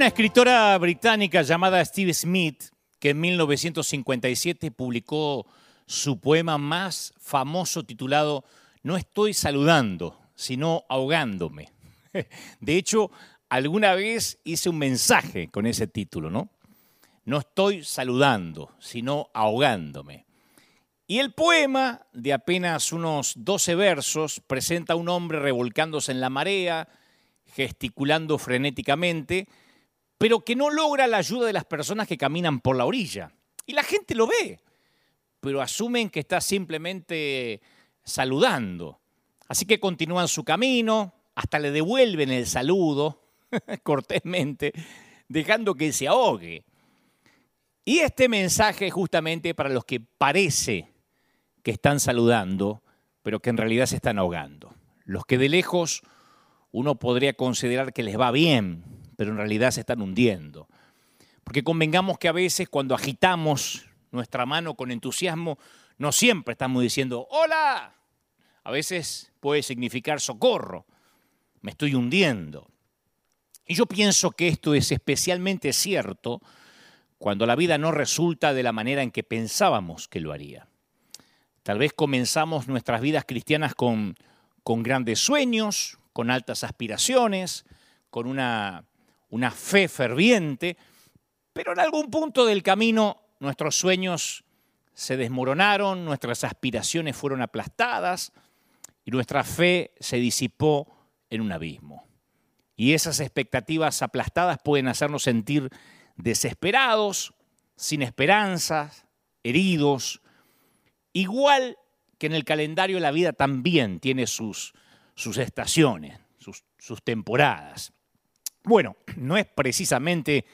una escritora británica llamada Steve Smith que en 1957 publicó su poema más famoso titulado No estoy saludando, sino ahogándome. De hecho, alguna vez hice un mensaje con ese título, ¿no? No estoy saludando, sino ahogándome. Y el poema, de apenas unos 12 versos, presenta a un hombre revolcándose en la marea, gesticulando frenéticamente, pero que no logra la ayuda de las personas que caminan por la orilla. Y la gente lo ve, pero asumen que está simplemente saludando. Así que continúan su camino, hasta le devuelven el saludo, cortésmente, dejando que se ahogue. Y este mensaje es justamente para los que parece que están saludando, pero que en realidad se están ahogando. Los que de lejos uno podría considerar que les va bien, pero en realidad se están hundiendo. Porque convengamos que a veces cuando agitamos nuestra mano con entusiasmo, no siempre estamos diciendo, hola. A veces puede significar socorro, me estoy hundiendo. Y yo pienso que esto es especialmente cierto cuando la vida no resulta de la manera en que pensábamos que lo haría. Tal vez comenzamos nuestras vidas cristianas con, con grandes sueños, con altas aspiraciones, con una, una fe ferviente, pero en algún punto del camino nuestros sueños se desmoronaron, nuestras aspiraciones fueron aplastadas y nuestra fe se disipó en un abismo. Y esas expectativas aplastadas pueden hacernos sentir desesperados, sin esperanzas, heridos, Igual que en el calendario la vida también tiene sus, sus estaciones, sus, sus temporadas. Bueno, no es precisamente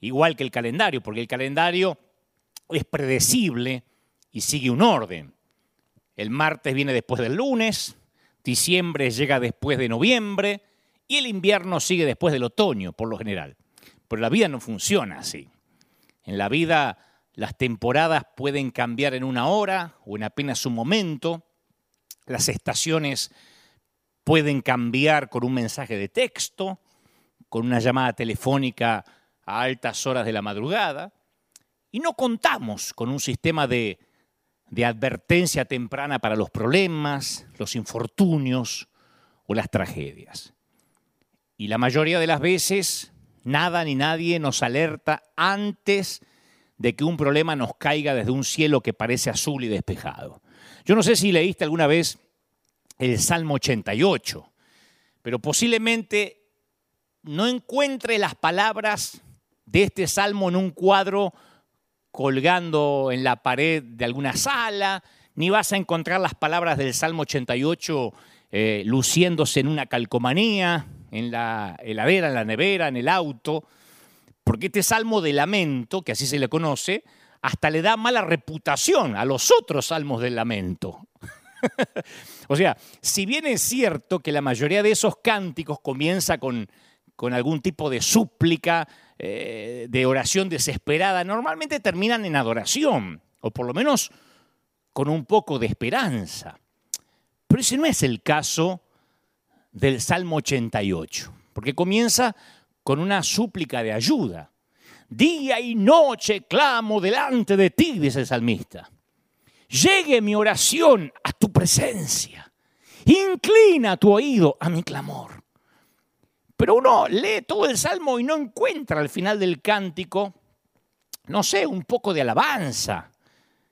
igual que el calendario, porque el calendario es predecible y sigue un orden. El martes viene después del lunes, diciembre llega después de noviembre y el invierno sigue después del otoño, por lo general. Pero la vida no funciona así. En la vida las temporadas pueden cambiar en una hora o en apenas un momento. Las estaciones pueden cambiar con un mensaje de texto, con una llamada telefónica a altas horas de la madrugada. Y no contamos con un sistema de, de advertencia temprana para los problemas, los infortunios o las tragedias. Y la mayoría de las veces nada ni nadie nos alerta antes de que un problema nos caiga desde un cielo que parece azul y despejado. Yo no sé si leíste alguna vez el Salmo 88, pero posiblemente no encuentre las palabras de este salmo en un cuadro colgando en la pared de alguna sala, ni vas a encontrar las palabras del Salmo 88 eh, luciéndose en una calcomanía, en la heladera, en la nevera, en el auto. Porque este salmo de lamento, que así se le conoce, hasta le da mala reputación a los otros salmos del lamento. o sea, si bien es cierto que la mayoría de esos cánticos comienza con, con algún tipo de súplica, eh, de oración desesperada, normalmente terminan en adoración, o por lo menos con un poco de esperanza. Pero ese no es el caso del Salmo 88, porque comienza con una súplica de ayuda. Día y noche clamo delante de ti, dice el salmista. Llegue mi oración a tu presencia. Inclina tu oído a mi clamor. Pero uno lee todo el salmo y no encuentra al final del cántico, no sé, un poco de alabanza,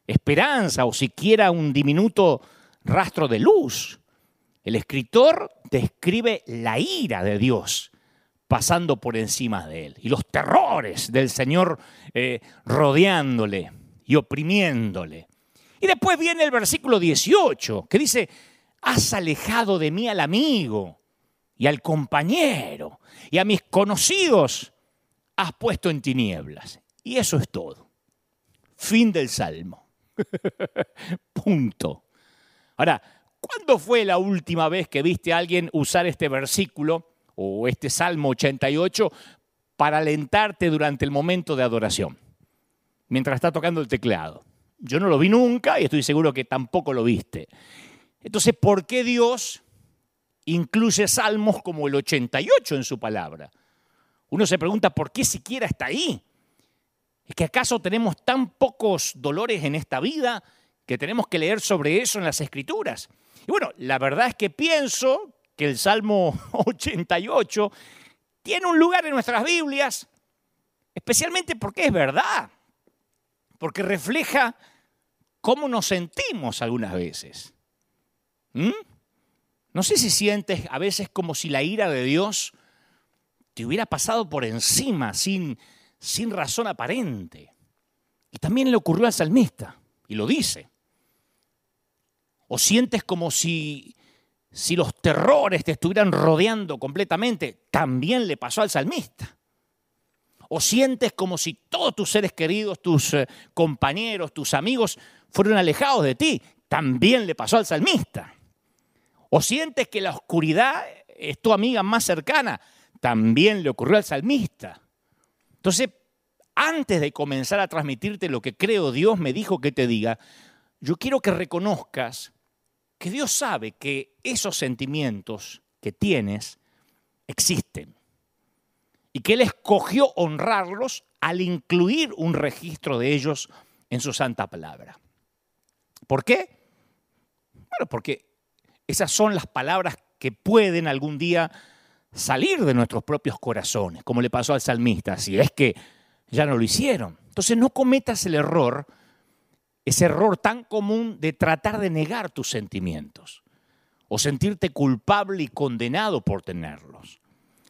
esperanza o siquiera un diminuto rastro de luz. El escritor describe la ira de Dios pasando por encima de él y los terrores del Señor eh, rodeándole y oprimiéndole. Y después viene el versículo 18 que dice, has alejado de mí al amigo y al compañero y a mis conocidos has puesto en tinieblas. Y eso es todo. Fin del salmo. Punto. Ahora, ¿cuándo fue la última vez que viste a alguien usar este versículo o este Salmo 88 para alentarte durante el momento de adoración, mientras está tocando el teclado. Yo no lo vi nunca y estoy seguro que tampoco lo viste. Entonces, ¿por qué Dios incluye salmos como el 88 en su palabra? Uno se pregunta por qué siquiera está ahí. ¿Es que acaso tenemos tan pocos dolores en esta vida que tenemos que leer sobre eso en las escrituras? Y bueno, la verdad es que pienso que el Salmo 88 tiene un lugar en nuestras Biblias, especialmente porque es verdad, porque refleja cómo nos sentimos algunas veces. ¿Mm? No sé si sientes a veces como si la ira de Dios te hubiera pasado por encima, sin, sin razón aparente. Y también le ocurrió al salmista, y lo dice. O sientes como si, si los terrores te estuvieran rodeando completamente, también le pasó al salmista. O sientes como si todos tus seres queridos, tus eh, compañeros, tus amigos fueron alejados de ti, también le pasó al salmista. O sientes que la oscuridad es tu amiga más cercana, también le ocurrió al salmista. Entonces, antes de comenzar a transmitirte lo que creo Dios me dijo que te diga, yo quiero que reconozcas que Dios sabe que esos sentimientos que tienes existen y que Él escogió honrarlos al incluir un registro de ellos en su santa palabra. ¿Por qué? Bueno, porque esas son las palabras que pueden algún día salir de nuestros propios corazones, como le pasó al salmista, si es que ya no lo hicieron. Entonces no cometas el error, ese error tan común de tratar de negar tus sentimientos o sentirte culpable y condenado por tenerlos.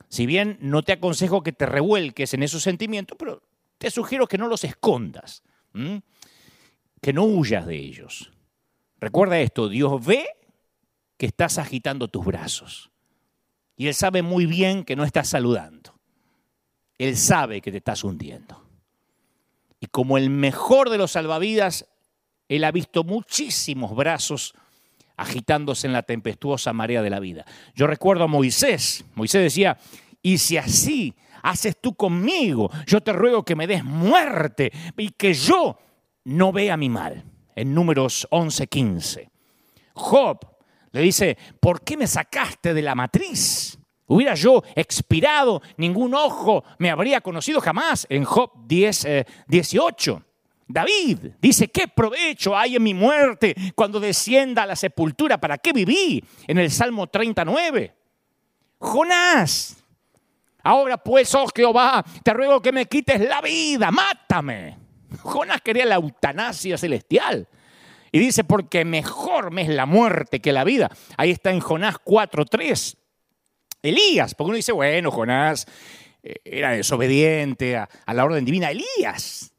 Si bien no te aconsejo que te revuelques en esos sentimientos, pero te sugiero que no los escondas, que no huyas de ellos. Recuerda esto, Dios ve que estás agitando tus brazos. Y Él sabe muy bien que no estás saludando. Él sabe que te estás hundiendo. Y como el mejor de los salvavidas, Él ha visto muchísimos brazos agitándose en la tempestuosa marea de la vida. Yo recuerdo a Moisés. Moisés decía, y si así haces tú conmigo, yo te ruego que me des muerte y que yo no vea mi mal. En números 11, 15. Job le dice, ¿por qué me sacaste de la matriz? Hubiera yo expirado, ningún ojo me habría conocido jamás. En Job 10, 18. Eh, David dice, ¿qué provecho hay en mi muerte cuando descienda a la sepultura? ¿Para qué viví? En el Salmo 39. Jonás, ahora pues, oh Jehová, te ruego que me quites la vida, mátame. Jonás quería la eutanasia celestial. Y dice, porque mejor me es la muerte que la vida. Ahí está en Jonás 4.3. Elías, porque uno dice, bueno, Jonás eh, era desobediente a, la orden divina. Elías,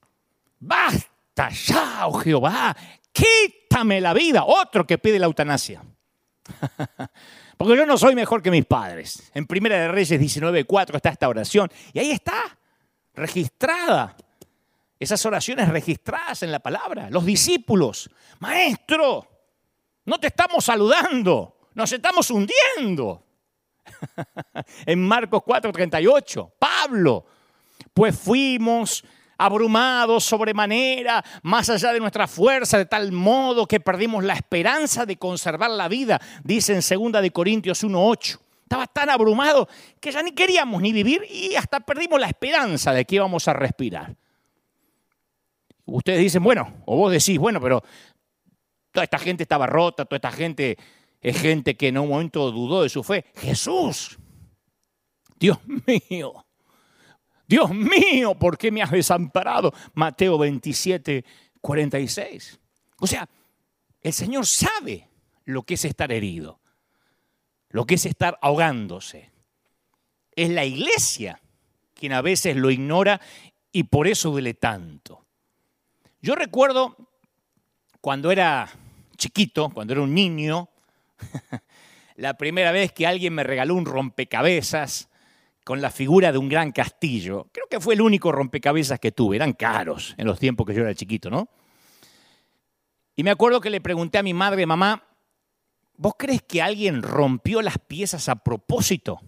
basta ya, oh Jehová, quítame la vida. Otro que pide la eutanasia. Porque yo no soy mejor que mis padres. En Primera de Reyes 19.4 está esta oración. Y ahí está, registrada esas oraciones registradas en la palabra. Los discípulos, maestro, no te estamos saludando, nos estamos hundiendo. en Marcos 4:38, Pablo, pues fuimos abrumados sobremanera, más allá de nuestra fuerza, de tal modo que perdimos la esperanza de conservar la vida, dice en 2 de Corintios 1:8. Estaba tan abrumado que ya ni queríamos ni vivir y hasta perdimos la esperanza de que íbamos a respirar. Ustedes dicen, bueno, o vos decís, bueno, pero toda esta gente estaba rota, toda esta gente es gente que en un momento dudó de su fe. Jesús, Dios mío, Dios mío, ¿por qué me has desamparado? Mateo 27, 46. O sea, el Señor sabe lo que es estar herido, lo que es estar ahogándose. Es la iglesia quien a veces lo ignora y por eso duele tanto. Yo recuerdo cuando era chiquito, cuando era un niño, la primera vez que alguien me regaló un rompecabezas con la figura de un gran castillo. Creo que fue el único rompecabezas que tuve. Eran caros en los tiempos que yo era chiquito, ¿no? Y me acuerdo que le pregunté a mi madre, mamá, ¿vos crees que alguien rompió las piezas a propósito?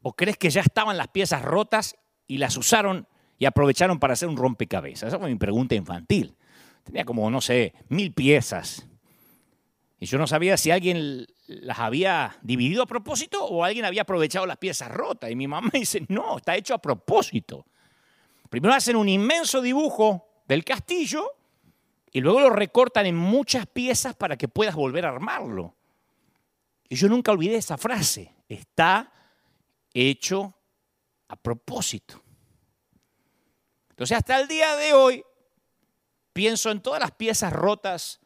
¿O crees que ya estaban las piezas rotas y las usaron y aprovecharon para hacer un rompecabezas. Esa fue mi pregunta infantil. Tenía como, no sé, mil piezas. Y yo no sabía si alguien las había dividido a propósito o alguien había aprovechado las piezas rotas. Y mi mamá dice, no, está hecho a propósito. Primero hacen un inmenso dibujo del castillo y luego lo recortan en muchas piezas para que puedas volver a armarlo. Y yo nunca olvidé esa frase, está hecho a propósito. Entonces hasta el día de hoy pienso en todas las piezas rotas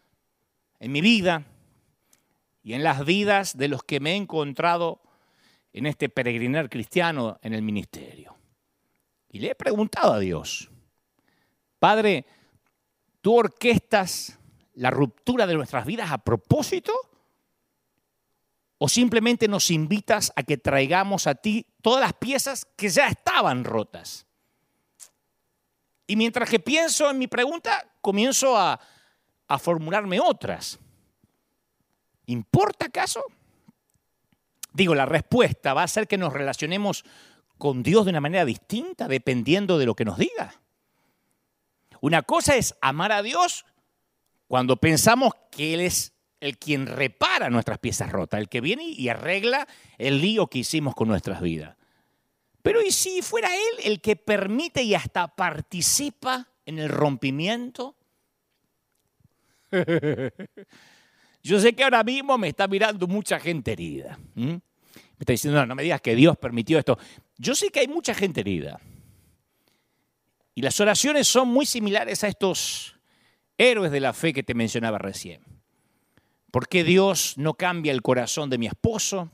en mi vida y en las vidas de los que me he encontrado en este peregrinar cristiano en el ministerio. Y le he preguntado a Dios, Padre, ¿tú orquestas la ruptura de nuestras vidas a propósito? ¿O simplemente nos invitas a que traigamos a ti todas las piezas que ya estaban rotas? Y mientras que pienso en mi pregunta, comienzo a, a formularme otras. ¿Importa acaso? Digo, la respuesta va a ser que nos relacionemos con Dios de una manera distinta dependiendo de lo que nos diga. Una cosa es amar a Dios cuando pensamos que Él es el quien repara nuestras piezas rotas, el que viene y arregla el lío que hicimos con nuestras vidas. Pero ¿y si fuera Él el que permite y hasta participa en el rompimiento? Yo sé que ahora mismo me está mirando mucha gente herida. Me está diciendo, no, no me digas que Dios permitió esto. Yo sé que hay mucha gente herida. Y las oraciones son muy similares a estos héroes de la fe que te mencionaba recién. ¿Por qué Dios no cambia el corazón de mi esposo?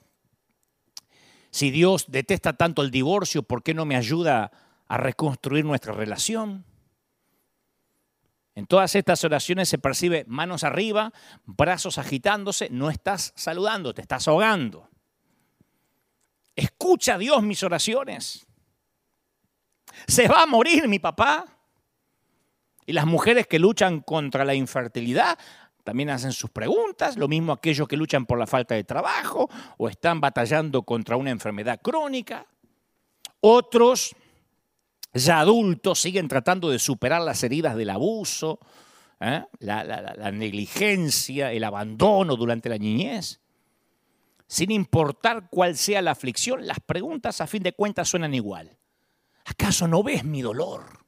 Si Dios detesta tanto el divorcio, ¿por qué no me ayuda a reconstruir nuestra relación? En todas estas oraciones se percibe manos arriba, brazos agitándose, no estás saludando, te estás ahogando. Escucha Dios mis oraciones. Se va a morir mi papá. Y las mujeres que luchan contra la infertilidad también hacen sus preguntas, lo mismo aquellos que luchan por la falta de trabajo o están batallando contra una enfermedad crónica. Otros, ya adultos, siguen tratando de superar las heridas del abuso, ¿eh? la, la negligencia, el abandono durante la niñez. Sin importar cuál sea la aflicción, las preguntas a fin de cuentas suenan igual. ¿Acaso no ves mi dolor?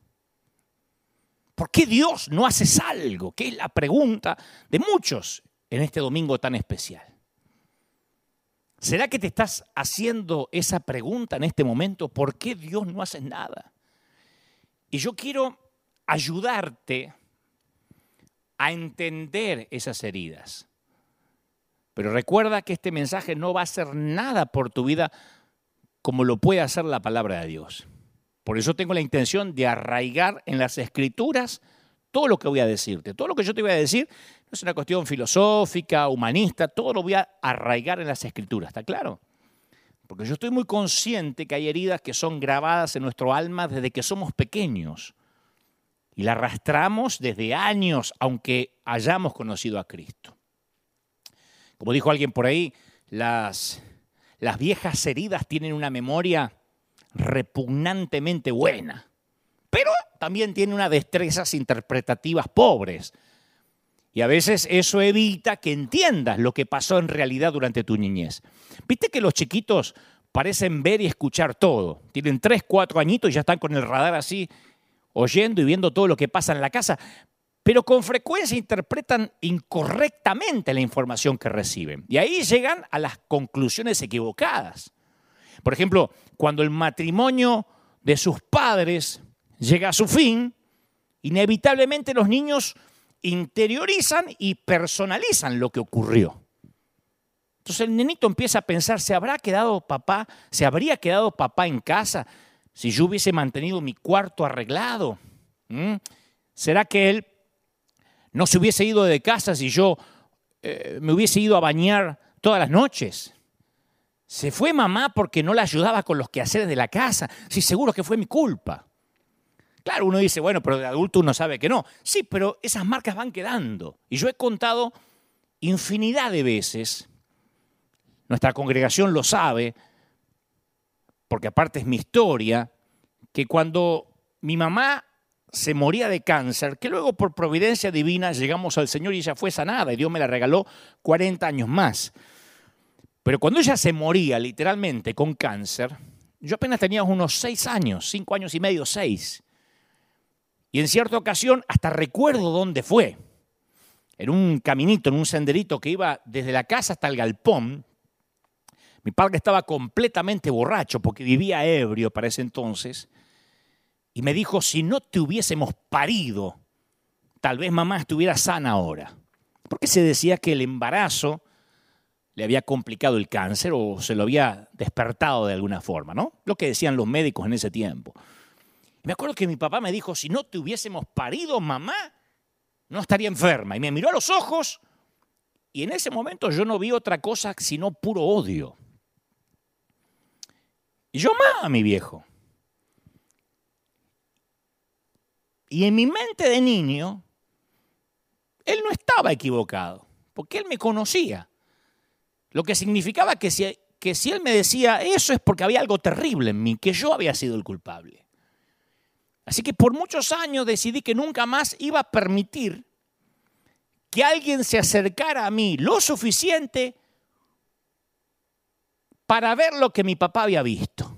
¿Por qué Dios no haces algo? Que es la pregunta de muchos en este domingo tan especial. ¿Será que te estás haciendo esa pregunta en este momento? ¿Por qué Dios no hace nada? Y yo quiero ayudarte a entender esas heridas. Pero recuerda que este mensaje no va a hacer nada por tu vida como lo puede hacer la palabra de Dios. Por eso tengo la intención de arraigar en las escrituras todo lo que voy a decirte. Todo lo que yo te voy a decir no es una cuestión filosófica, humanista, todo lo voy a arraigar en las escrituras, ¿está claro? Porque yo estoy muy consciente que hay heridas que son grabadas en nuestro alma desde que somos pequeños y la arrastramos desde años, aunque hayamos conocido a Cristo. Como dijo alguien por ahí, las, las viejas heridas tienen una memoria repugnantemente buena, pero también tiene unas destrezas interpretativas pobres. Y a veces eso evita que entiendas lo que pasó en realidad durante tu niñez. Viste que los chiquitos parecen ver y escuchar todo. Tienen tres, cuatro añitos y ya están con el radar así, oyendo y viendo todo lo que pasa en la casa. Pero con frecuencia interpretan incorrectamente la información que reciben. Y ahí llegan a las conclusiones equivocadas. Por ejemplo, cuando el matrimonio de sus padres llega a su fin, inevitablemente los niños interiorizan y personalizan lo que ocurrió. Entonces el nenito empieza a pensar, ¿se habrá quedado papá? ¿Se habría quedado papá en casa si yo hubiese mantenido mi cuarto arreglado? ¿Mm? ¿Será que él no se hubiese ido de casa si yo eh, me hubiese ido a bañar todas las noches? Se fue mamá porque no la ayudaba con los quehaceres de la casa. Sí, seguro que fue mi culpa. Claro, uno dice, bueno, pero de adulto uno sabe que no. Sí, pero esas marcas van quedando. Y yo he contado infinidad de veces, nuestra congregación lo sabe, porque aparte es mi historia, que cuando mi mamá se moría de cáncer, que luego por providencia divina llegamos al Señor y ella fue sanada y Dios me la regaló 40 años más. Pero cuando ella se moría literalmente con cáncer, yo apenas tenía unos seis años, cinco años y medio, seis. Y en cierta ocasión hasta recuerdo dónde fue. En un caminito, en un senderito que iba desde la casa hasta el galpón. Mi padre estaba completamente borracho porque vivía ebrio para ese entonces. Y me dijo, si no te hubiésemos parido, tal vez mamá estuviera sana ahora. Porque se decía que el embarazo le había complicado el cáncer o se lo había despertado de alguna forma, ¿no? Lo que decían los médicos en ese tiempo. me acuerdo que mi papá me dijo, si no te hubiésemos parido, mamá, no estaría enferma. Y me miró a los ojos y en ese momento yo no vi otra cosa sino puro odio. Y yo a mi viejo. Y en mi mente de niño, él no estaba equivocado, porque él me conocía. Lo que significaba que si, que si él me decía eso es porque había algo terrible en mí, que yo había sido el culpable. Así que por muchos años decidí que nunca más iba a permitir que alguien se acercara a mí lo suficiente para ver lo que mi papá había visto.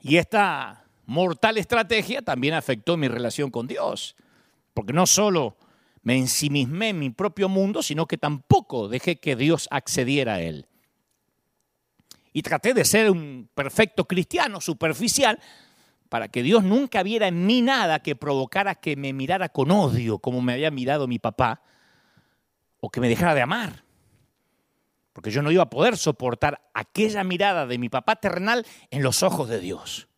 Y esta mortal estrategia también afectó mi relación con Dios, porque no solo me ensimismé en mi propio mundo, sino que tampoco dejé que Dios accediera a él. Y traté de ser un perfecto cristiano, superficial, para que Dios nunca viera en mí nada que provocara que me mirara con odio, como me había mirado mi papá, o que me dejara de amar. Porque yo no iba a poder soportar aquella mirada de mi papá terrenal en los ojos de Dios.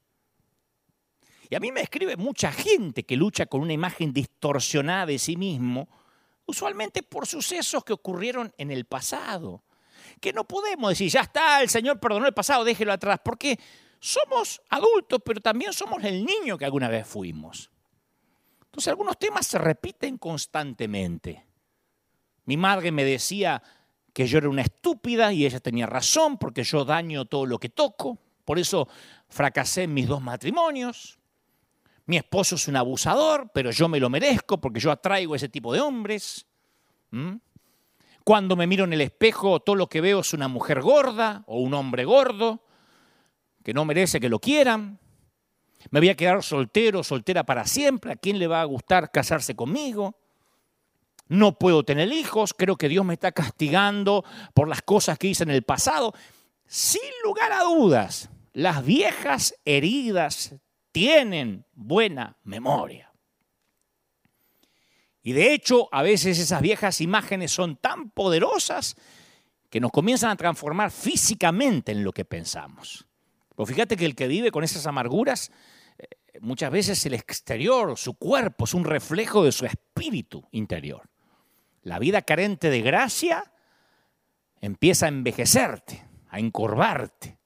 Y a mí me escribe mucha gente que lucha con una imagen distorsionada de sí mismo, usualmente por sucesos que ocurrieron en el pasado. Que no podemos decir, ya está, el Señor perdonó el pasado, déjelo atrás, porque somos adultos, pero también somos el niño que alguna vez fuimos. Entonces algunos temas se repiten constantemente. Mi madre me decía que yo era una estúpida y ella tenía razón porque yo daño todo lo que toco. Por eso fracasé en mis dos matrimonios mi esposo es un abusador, pero yo me lo merezco porque yo atraigo a ese tipo de hombres. Cuando me miro en el espejo, todo lo que veo es una mujer gorda o un hombre gordo que no merece que lo quieran. Me voy a quedar soltero, soltera para siempre. ¿A quién le va a gustar casarse conmigo? No puedo tener hijos. Creo que Dios me está castigando por las cosas que hice en el pasado. Sin lugar a dudas, las viejas heridas tienen buena memoria. Y de hecho, a veces esas viejas imágenes son tan poderosas que nos comienzan a transformar físicamente en lo que pensamos. Pues fíjate que el que vive con esas amarguras, eh, muchas veces el exterior, su cuerpo, es un reflejo de su espíritu interior. La vida carente de gracia empieza a envejecerte, a encorvarte,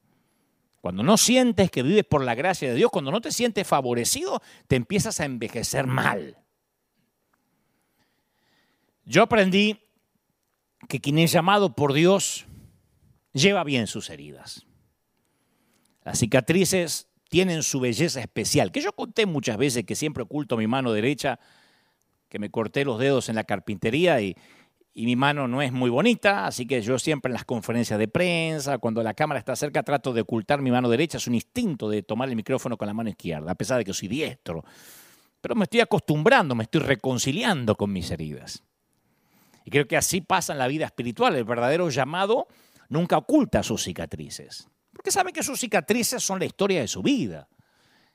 cuando no sientes que vives por la gracia de Dios, cuando no te sientes favorecido, te empiezas a envejecer mal. Yo aprendí que quien es llamado por Dios lleva bien sus heridas. Las cicatrices tienen su belleza especial, que yo conté muchas veces que siempre oculto mi mano derecha, que me corté los dedos en la carpintería y, y mi mano no es muy bonita, así que yo siempre en las conferencias de prensa, cuando la cámara está cerca, trato de ocultar mi mano derecha. Es un instinto de tomar el micrófono con la mano izquierda, a pesar de que soy diestro. Pero me estoy acostumbrando, me estoy reconciliando con mis heridas. Y creo que así pasa en la vida espiritual. El verdadero llamado nunca oculta sus cicatrices, porque sabe que sus cicatrices son la historia de su vida.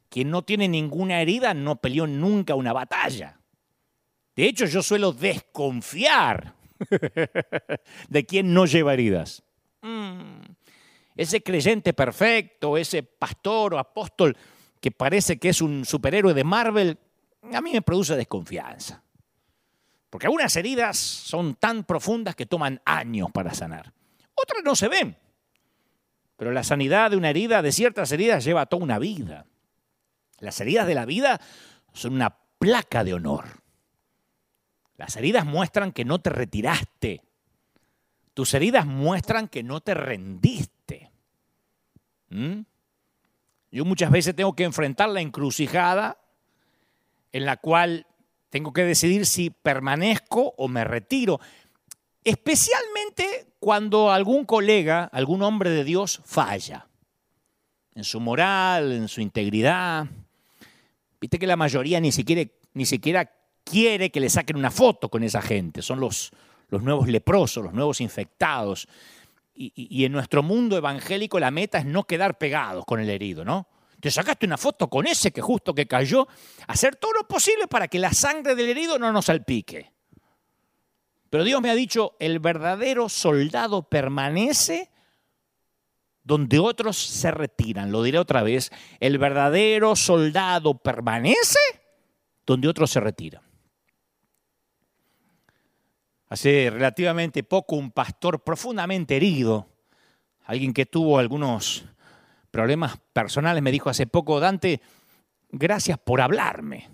Quien no tiene ninguna herida no peleó nunca una batalla. De hecho, yo suelo desconfiar de quien no lleva heridas. Mm. Ese creyente perfecto, ese pastor o apóstol que parece que es un superhéroe de Marvel, a mí me produce desconfianza. Porque algunas heridas son tan profundas que toman años para sanar. Otras no se ven. Pero la sanidad de una herida, de ciertas heridas, lleva toda una vida. Las heridas de la vida son una placa de honor. Las heridas muestran que no te retiraste. Tus heridas muestran que no te rendiste. ¿Mm? Yo muchas veces tengo que enfrentar la encrucijada en la cual tengo que decidir si permanezco o me retiro. Especialmente cuando algún colega, algún hombre de Dios falla en su moral, en su integridad. Viste que la mayoría ni siquiera, ni siquiera quiere que le saquen una foto con esa gente. Son los, los nuevos leprosos, los nuevos infectados. Y, en nuestro mundo evangélico la meta es no quedar pegados con el herido, ¿no? Te sacaste una foto con ese que justo que cayó, hacer todo lo posible para que la sangre del herido no nos salpique. Pero Dios me ha dicho, el verdadero soldado permanece donde otros se retiran. Lo diré otra vez, el verdadero soldado permanece donde otros se retiran. Hace relativamente poco un pastor profundamente herido, alguien que tuvo algunos problemas personales, me dijo hace poco, Dante, gracias por hablarme,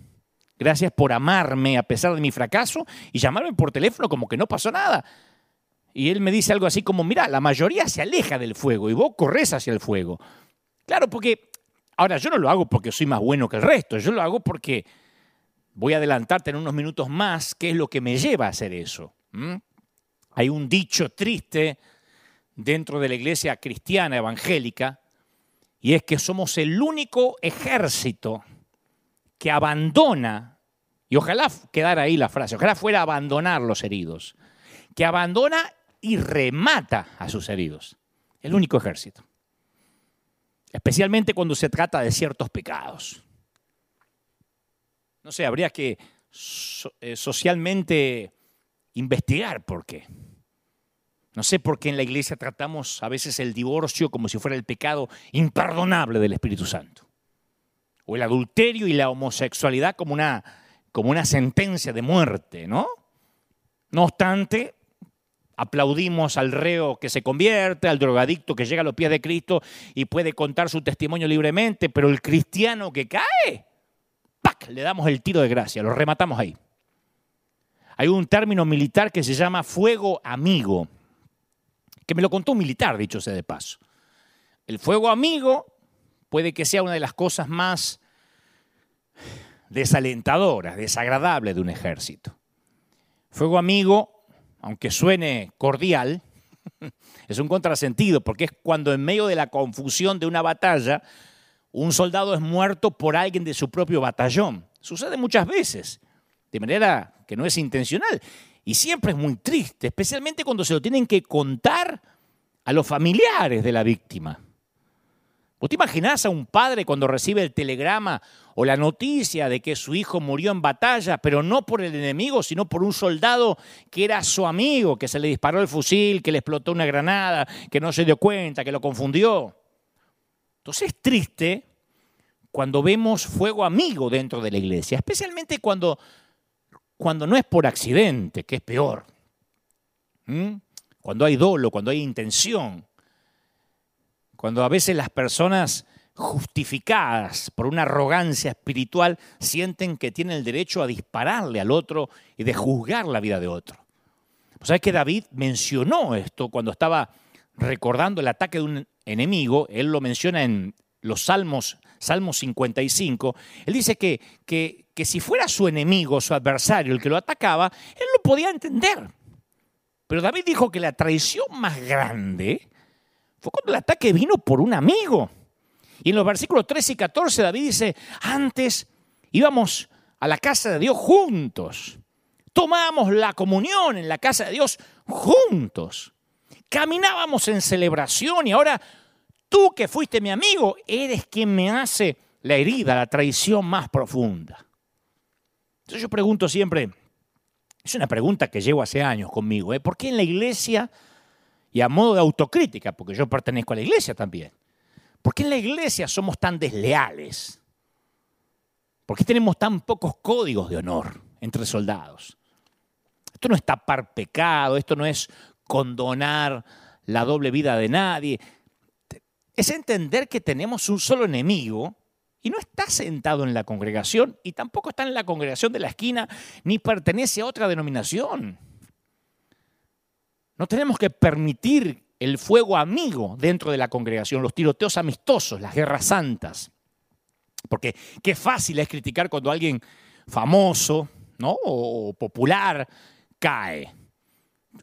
gracias por amarme a pesar de mi fracaso y llamarme por teléfono como que no pasó nada. Y él me dice algo así como, mira, la mayoría se aleja del fuego y vos corres hacia el fuego. Claro, porque ahora yo no lo hago porque soy más bueno que el resto, yo lo hago porque voy a adelantarte en unos minutos más qué es lo que me lleva a hacer eso. Hay un dicho triste dentro de la iglesia cristiana evangélica y es que somos el único ejército que abandona, y ojalá quedara ahí la frase, ojalá fuera abandonar los heridos, que abandona y remata a sus heridos. El único ejército. Especialmente cuando se trata de ciertos pecados. No sé, habría que eh, socialmente investigar por qué. No sé por qué en la iglesia tratamos a veces el divorcio como si fuera el pecado imperdonable del Espíritu Santo. O el adulterio y la homosexualidad como una, como una sentencia de muerte, ¿no? No obstante, aplaudimos al reo que se convierte, al drogadicto que llega a los pies de Cristo y puede contar su testimonio libremente, pero el cristiano que cae, ¡pac! le damos el tiro de gracia, lo rematamos ahí. Hay un término militar que se llama fuego amigo, que me lo contó un militar, dicho sea de paso. El fuego amigo puede que sea una de las cosas más desalentadoras, desagradables de un ejército. Fuego amigo aunque suene cordial, es un contrasentido, porque es cuando en medio de la confusión de una batalla, un soldado es muerto por alguien de su propio batallón. Sucede muchas veces, de manera que no es intencional. Y siempre es muy triste, especialmente cuando se lo tienen que contar a los familiares de la víctima. ¿Vos te imaginás a un padre cuando recibe el telegrama o la noticia de que su hijo murió en batalla, pero no por el enemigo, sino por un soldado que era su amigo, que se le disparó el fusil, que le explotó una granada, que no se dio cuenta, que lo confundió? Entonces es triste cuando vemos fuego amigo dentro de la iglesia, especialmente cuando, cuando no es por accidente, que es peor. ¿Mm? Cuando hay dolo, cuando hay intención. Cuando a veces las personas justificadas por una arrogancia espiritual sienten que tienen el derecho a dispararle al otro y de juzgar la vida de otro. ¿Sabes que David mencionó esto cuando estaba recordando el ataque de un enemigo? Él lo menciona en los Salmos, Salmo 55. Él dice que, que, que si fuera su enemigo, su adversario, el que lo atacaba, él lo podía entender. Pero David dijo que la traición más grande fue cuando el ataque vino por un amigo. Y en los versículos 13 y 14 David dice, antes íbamos a la casa de Dios juntos. Tomábamos la comunión en la casa de Dios juntos. Caminábamos en celebración y ahora tú que fuiste mi amigo, eres quien me hace la herida, la traición más profunda. Entonces yo pregunto siempre, es una pregunta que llevo hace años conmigo, ¿eh? ¿por qué en la iglesia y a modo de autocrítica, porque yo pertenezco a la iglesia también. ¿Por qué en la iglesia somos tan desleales? ¿Por qué tenemos tan pocos códigos de honor entre soldados? Esto no es tapar pecado, esto no es condonar la doble vida de nadie. Es entender que tenemos un solo enemigo y no está sentado en la congregación y tampoco está en la congregación de la esquina ni pertenece a otra denominación. No tenemos que permitir el fuego amigo dentro de la congregación, los tiroteos amistosos, las guerras santas. Porque qué fácil es criticar cuando alguien famoso ¿no? o popular cae.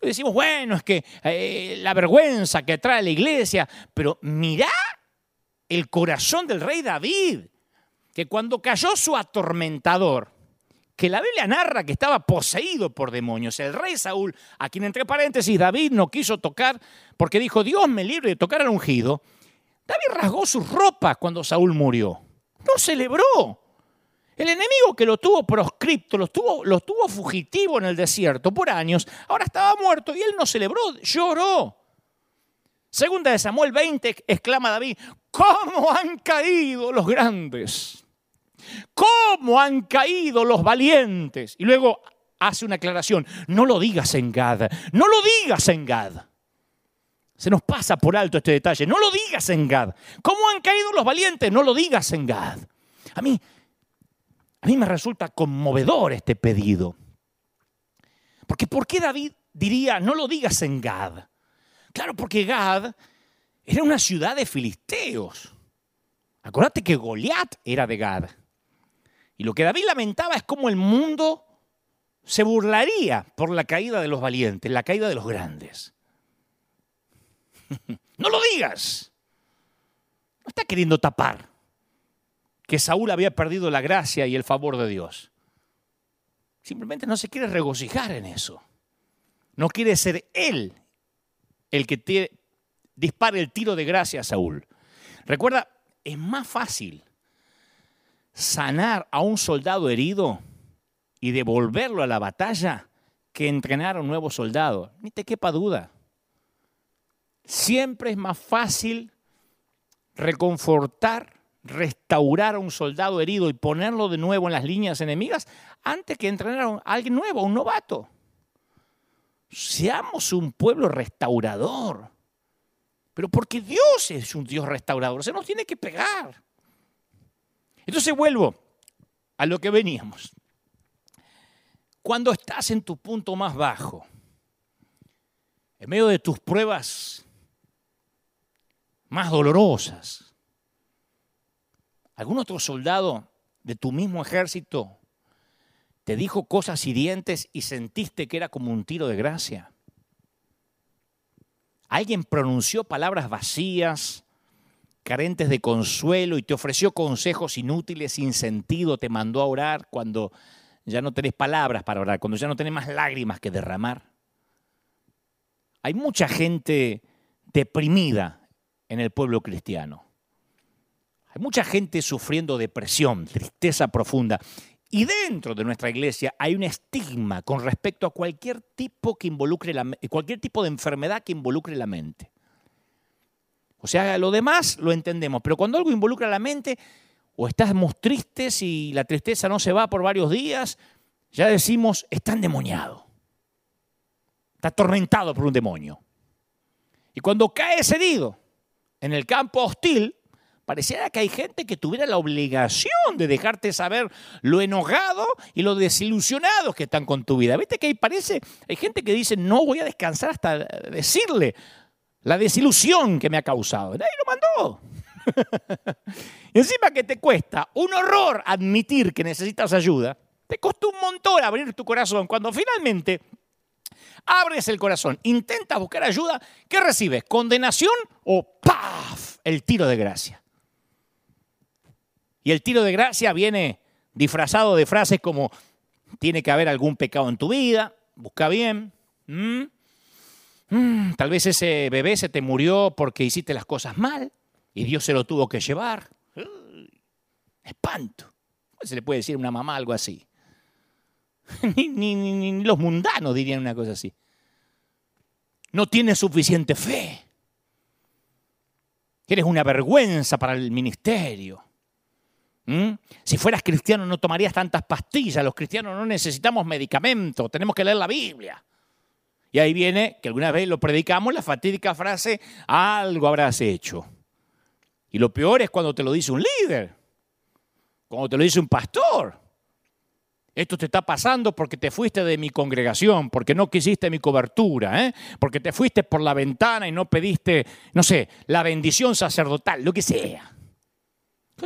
Decimos, bueno, es que eh, la vergüenza que trae la iglesia, pero mirá el corazón del rey David, que cuando cayó su atormentador, que la Biblia narra que estaba poseído por demonios, el rey Saúl, a quien entre paréntesis David no quiso tocar porque dijo, Dios me libre de tocar al ungido, David rasgó sus ropas cuando Saúl murió, no celebró. El enemigo que lo tuvo proscripto, lo tuvo, fugitivo en el desierto por años, ahora estaba muerto y él no celebró, lloró. Segunda de Samuel 20 exclama David, ¿cómo han caído los grandes? ¿Cómo han caído los valientes? Y luego hace una aclaración, no lo digas en Gad, no lo digas en Gad. Se nos pasa por alto este detalle, no lo digas en Gad. ¿Cómo han caído los valientes? No lo digas en Gad. A mí, a mí me resulta conmovedor este pedido. Porque ¿por qué David diría, no lo digas en Gad? Claro, porque Gad era una ciudad de filisteos. Acordate que Goliat era de Gad. Y lo que David lamentaba es cómo el mundo se burlaría por la caída de los valientes, la caída de los grandes. no lo digas. No está queriendo tapar que Saúl había perdido la gracia y el favor de Dios. Simplemente no se quiere regocijar en eso. No quiere ser él el que dispare el tiro de gracia a Saúl. Recuerda, es más fácil sanar a un soldado herido y devolverlo a la batalla que entrenar a un nuevo soldado. Ni te quepa duda. Siempre es más fácil reconfortar, restaurar a un soldado herido y ponerlo de nuevo en las líneas enemigas antes que entrenar a alguien nuevo, un novato. Seamos un pueblo restaurador. Pero porque Dios es un Dios restaurador, se nos tiene que pegar. Entonces vuelvo a lo que veníamos. Cuando estás en tu punto más bajo, en medio de tus pruebas más dolorosas, algún otro soldado de tu mismo ejército te dijo cosas hirientes y sentiste que era como un tiro de gracia. Alguien pronunció palabras vacías, carentes de consuelo y te ofreció consejos inútiles, sin sentido, te mandó a orar cuando ya no tenés palabras para orar, cuando ya no tenés más lágrimas que derramar. Hay mucha gente deprimida en el pueblo cristiano. Hay mucha gente sufriendo depresión, tristeza profunda. Y dentro de nuestra iglesia hay un estigma con respecto a cualquier tipo que involucre la, cualquier tipo de enfermedad que involucre la mente. O sea, lo demás lo entendemos, pero cuando algo involucra la mente, o estamos tristes y la tristeza no se va por varios días, ya decimos, está endemoniado. Está atormentado por un demonio. Y cuando caes herido en el campo hostil, pareciera que hay gente que tuviera la obligación de dejarte saber lo enojado y lo desilusionado que están con tu vida. ¿Viste que ahí parece? Hay gente que dice, no voy a descansar hasta decirle la desilusión que me ha causado. Nadie lo mandó. encima que te cuesta un horror admitir que necesitas ayuda, te costó un montón abrir tu corazón. Cuando finalmente abres el corazón, intentas buscar ayuda, ¿qué recibes? ¿Condenación o ¡paf! El tiro de gracia. Y el tiro de gracia viene disfrazado de frases como tiene que haber algún pecado en tu vida, busca bien, Mm, tal vez ese bebé se te murió porque hiciste las cosas mal y Dios se lo tuvo que llevar. espanto. ¿Cómo se le puede decir a una mamá algo así? ni, ni los mundanos dirían una cosa así. No tienes suficiente fe. Eres una vergüenza para el ministerio. ¿Mm? Si fueras cristiano no tomarías tantas pastillas. Los cristianos no necesitamos medicamentos. Tenemos que leer la Biblia. Y ahí viene, que alguna vez lo predicamos, la fatídica frase, algo habrás hecho. Y lo peor es cuando te lo dice un líder, cuando te lo dice un pastor. Esto te está pasando porque te fuiste de mi congregación, porque no quisiste mi cobertura, ¿eh? porque te fuiste por la ventana y no pediste, no sé, la bendición sacerdotal, lo que sea.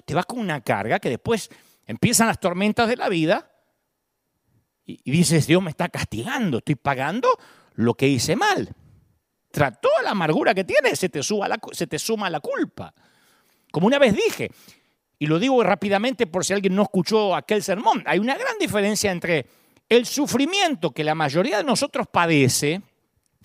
Te vas con una carga que después empiezan las tormentas de la vida y dices, Dios me está castigando, estoy pagando lo que hice mal. Tras toda la amargura que tienes, se te, se te suma la culpa. Como una vez dije, y lo digo rápidamente por si alguien no escuchó aquel sermón, hay una gran diferencia entre el sufrimiento que la mayoría de nosotros padece,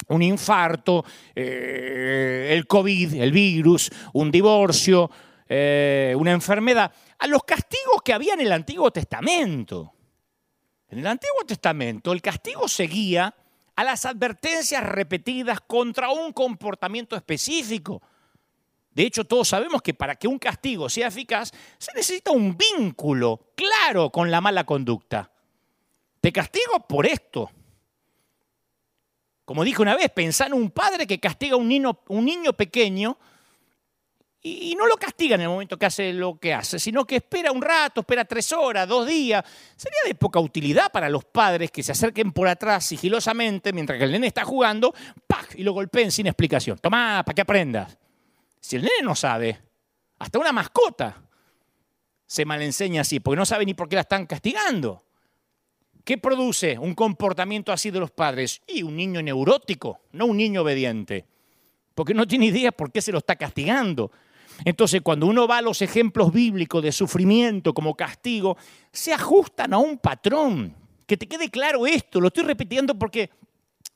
un infarto, eh, el COVID, el virus, un divorcio, eh, una enfermedad, a los castigos que había en el Antiguo Testamento. En el Antiguo Testamento el castigo seguía a las advertencias repetidas contra un comportamiento específico. De hecho, todos sabemos que para que un castigo sea eficaz se necesita un vínculo claro con la mala conducta. Te castigo por esto. Como dije una vez, pensá en un padre que castiga a un niño, un niño pequeño y no lo castiga en el momento que hace lo que hace, sino que espera un rato, espera tres horas, dos días. Sería de poca utilidad para los padres que se acerquen por atrás sigilosamente mientras que el nene está jugando, ¡pac! y lo golpeen sin explicación. Tomá, para que aprendas. Si el nene no sabe, hasta una mascota se malenseña así, porque no sabe ni por qué la están castigando. ¿Qué produce un comportamiento así de los padres? Y un niño neurótico, no un niño obediente, porque no tiene idea por qué se lo está castigando. Entonces, cuando uno va a los ejemplos bíblicos de sufrimiento como castigo, se ajustan a un patrón. Que te quede claro esto, lo estoy repitiendo porque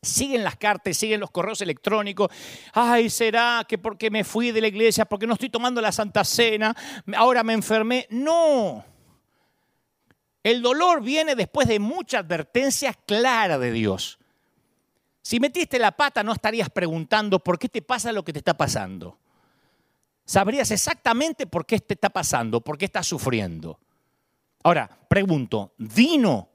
siguen las cartas, siguen los correos electrónicos. Ay, será que porque me fui de la iglesia, porque no estoy tomando la Santa Cena, ahora me enfermé. No. El dolor viene después de mucha advertencia clara de Dios. Si metiste la pata no estarías preguntando por qué te pasa lo que te está pasando. Sabrías exactamente por qué te está pasando, por qué estás sufriendo. Ahora, pregunto, ¿vino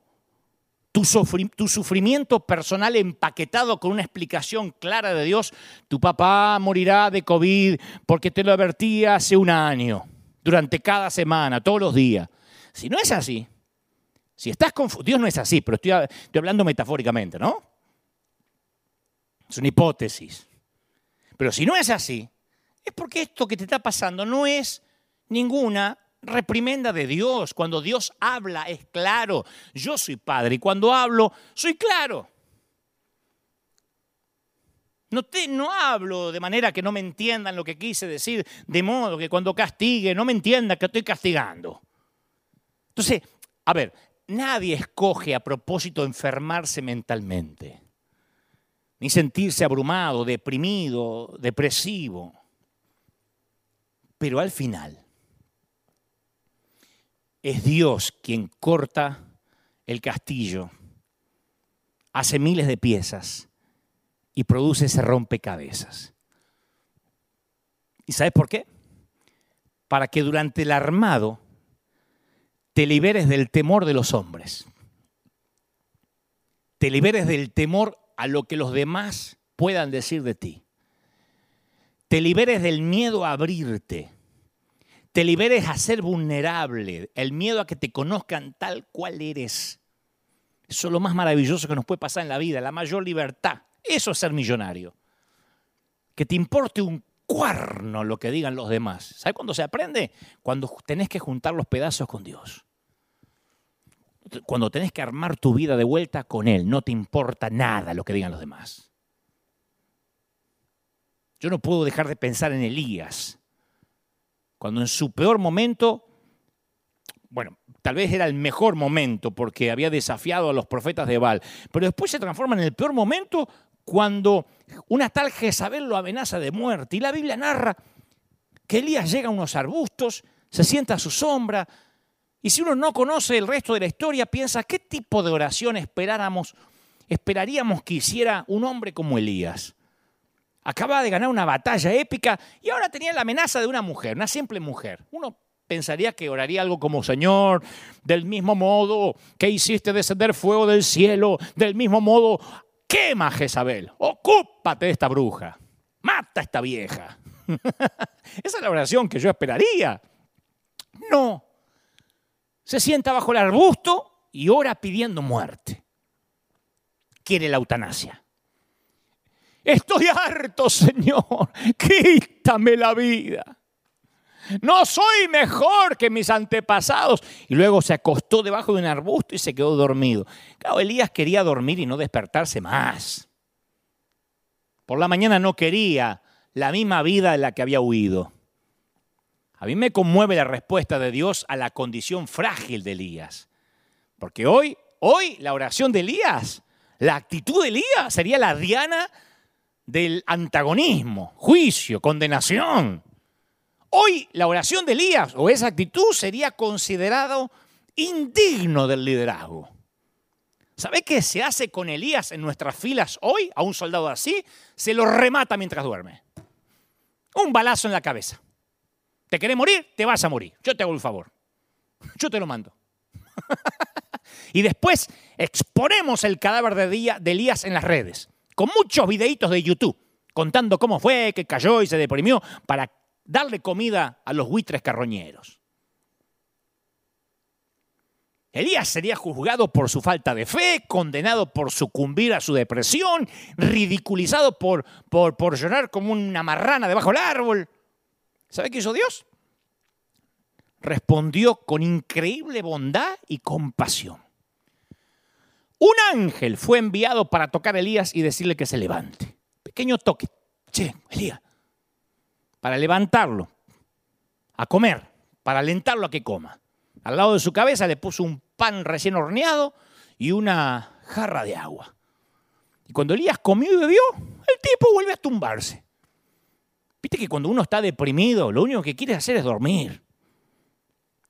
tu, sufrimiento personal empaquetado con una explicación clara de Dios, tu papá morirá de COVID porque te lo advertí hace un año, durante cada semana, todos los días. Si no es así, si estás confundido, Dios no es así, pero estoy, estoy hablando metafóricamente, ¿no? Es una hipótesis. Pero si no es así, es porque esto que te está pasando no es ninguna reprimenda de Dios. Cuando Dios habla es claro. Yo soy padre y cuando hablo soy claro. No, te, no hablo de manera que no me entiendan lo que quise decir, de modo que cuando castigue no me entienda que estoy castigando. Entonces, a ver, nadie escoge a propósito enfermarse mentalmente, ni sentirse abrumado, deprimido, depresivo. Pero al final, es Dios quien corta el castillo, hace miles de piezas y produce ese rompecabezas. ¿Y sabes por qué? Para que durante el armado te liberes del temor de los hombres. Te liberes del temor a lo que los demás puedan decir de ti. Te liberes del miedo a abrirte te liberes a ser vulnerable, el miedo a que te conozcan tal cual eres. Eso es lo más maravilloso que nos puede pasar en la vida, la mayor libertad. Eso es ser millonario. Que te importe un cuerno lo que digan los demás. ¿Sabes cuándo se aprende? Cuando tenés que juntar los pedazos con Dios. Cuando tenés que armar tu vida de vuelta con Él. No te importa nada lo que digan los demás. Yo no puedo dejar de pensar en Elías cuando en su peor momento, bueno, tal vez era el mejor momento porque había desafiado a los profetas de Baal, pero después se transforma en el peor momento cuando una tal Jezabel lo amenaza de muerte. Y la Biblia narra que Elías llega a unos arbustos, se sienta a su sombra, y si uno no conoce el resto de la historia, piensa, ¿qué tipo de oración esperáramos, esperaríamos que hiciera un hombre como Elías? Acaba de ganar una batalla épica y ahora tenía la amenaza de una mujer, una simple mujer. Uno pensaría que oraría algo como, Señor, del mismo modo que hiciste descender fuego del cielo, del mismo modo, quema Jezabel, ocúpate de esta bruja, mata a esta vieja. Esa es la oración que yo esperaría. No. Se sienta bajo el arbusto y ora pidiendo muerte. Quiere la eutanasia. Estoy harto, Señor. Quítame la vida. No soy mejor que mis antepasados. Y luego se acostó debajo de un arbusto y se quedó dormido. Claro, Elías quería dormir y no despertarse más. Por la mañana no quería la misma vida de la que había huido. A mí me conmueve la respuesta de Dios a la condición frágil de Elías. Porque hoy, hoy la oración de Elías, la actitud de Elías sería la diana del antagonismo, juicio, condenación. Hoy la oración de Elías o esa actitud sería considerado indigno del liderazgo. ¿Sabe qué se hace con Elías en nuestras filas hoy a un soldado así? Se lo remata mientras duerme. Un balazo en la cabeza. ¿Te querés morir? Te vas a morir. Yo te hago el favor. Yo te lo mando. y después exponemos el cadáver de, de Elías en las redes, con muchos videitos de YouTube, contando cómo fue, que cayó y se deprimió, para darle comida a los buitres carroñeros. Elías sería juzgado por su falta de fe, condenado por sucumbir a su depresión, ridiculizado por, por, por llorar como una marrana debajo del árbol. ¿Sabe qué hizo Dios? Respondió con increíble bondad y compasión. Un ángel fue enviado para tocar a Elías y decirle que se levante. Pequeño toque. Che, Elías. Para levantarlo a comer, para alentarlo a que coma. Al lado de su cabeza le puso un pan recién horneado y una jarra de agua. Y cuando Elías comió y bebió, el tipo vuelve a tumbarse. Viste que cuando uno está deprimido, lo único que quiere hacer es dormir.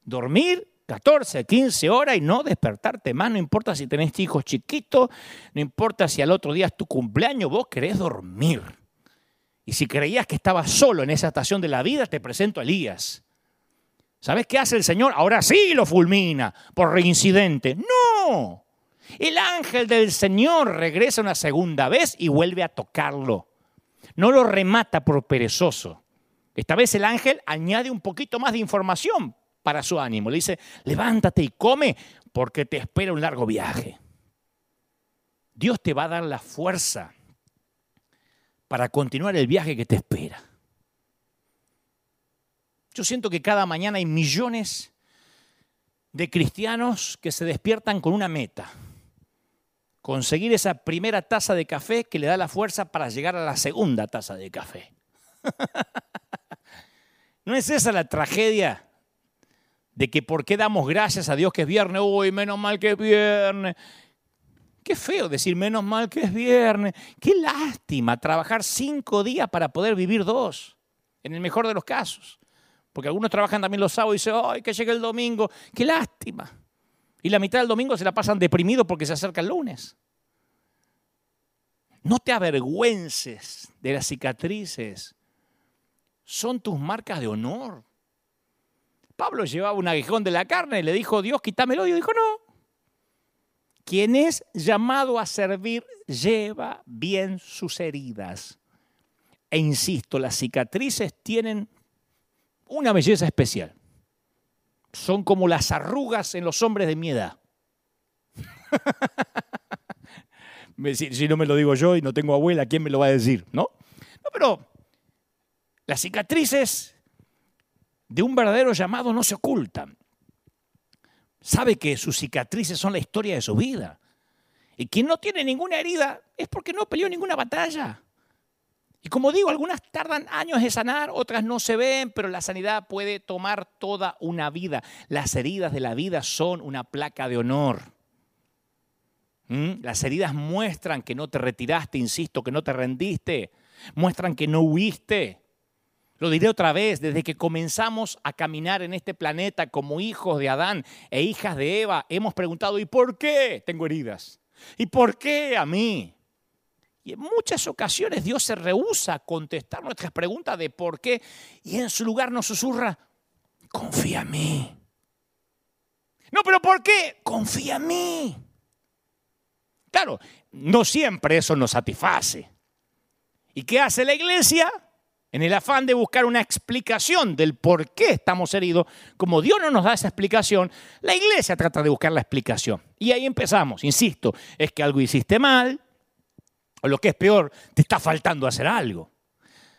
Dormir 14, 15 horas y no despertarte más, no importa si tenés hijos chiquitos, no importa si al otro día es tu cumpleaños, vos querés dormir. Y si creías que estabas solo en esa estación de la vida, te presento a Elías. ¿Sabes qué hace el Señor? Ahora sí lo fulmina por reincidente. No. El ángel del Señor regresa una segunda vez y vuelve a tocarlo. No lo remata por perezoso. Esta vez el ángel añade un poquito más de información para su ánimo. Le dice, levántate y come porque te espera un largo viaje. Dios te va a dar la fuerza para continuar el viaje que te espera. Yo siento que cada mañana hay millones de cristianos que se despiertan con una meta. Conseguir esa primera taza de café que le da la fuerza para llegar a la segunda taza de café. ¿No es esa la tragedia de que por qué damos gracias a Dios que es viernes? Uy, menos mal que es viernes. Qué feo decir menos mal que es viernes. Qué lástima trabajar cinco días para poder vivir dos, en el mejor de los casos. Porque algunos trabajan también los sábados y dicen, ¡ay, que llegue el domingo! ¡Qué lástima! Y la mitad del domingo se la pasan deprimidos porque se acerca el lunes. No te avergüences de las cicatrices. Son tus marcas de honor. Pablo llevaba un aguijón de la carne y le dijo, Dios, quítamelo. Y dijo, no. Quien es llamado a servir lleva bien sus heridas. E insisto, las cicatrices tienen una belleza especial. Son como las arrugas en los hombres de mi edad. si, no me lo digo yo y no tengo abuela, ¿quién me lo va a decir? ¿No? No, pero las cicatrices de un verdadero llamado no se ocultan. Sabe que sus cicatrices son la historia de su vida. Y quien no tiene ninguna herida es porque no peleó ninguna batalla. Y como digo, algunas tardan años de sanar, otras no se ven, pero la sanidad puede tomar toda una vida. Las heridas de la vida son una placa de honor. ¿Mm? Las heridas muestran que no te retiraste, insisto, que no te rendiste, muestran que no huiste. Lo diré otra vez, desde que comenzamos a caminar en este planeta como hijos de Adán e hijas de Eva, hemos preguntado, ¿y por qué tengo heridas? ¿Y por qué a mí? Y en muchas ocasiones Dios se rehúsa a contestar nuestras preguntas de por qué y en su lugar nos susurra, confía en mí. No, pero ¿por qué? Confía en mí. Claro, no siempre eso nos satisface. ¿Y qué hace la iglesia? En el afán de buscar una explicación del por qué estamos heridos, como Dios no nos da esa explicación, la iglesia trata de buscar la explicación. Y ahí empezamos, insisto, es que algo hiciste mal, o lo que es peor, te está faltando hacer algo.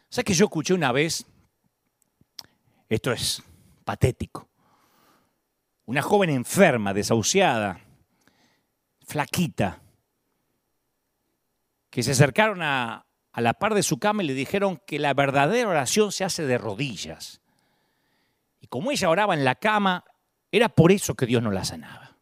¿Sabes que yo escuché una vez? Esto es patético. Una joven enferma, desahuciada, flaquita, que se acercaron a, a la par de su cama y le dijeron que la verdadera oración se hace de rodillas. Y como ella oraba en la cama, era por eso que Dios no la sanaba.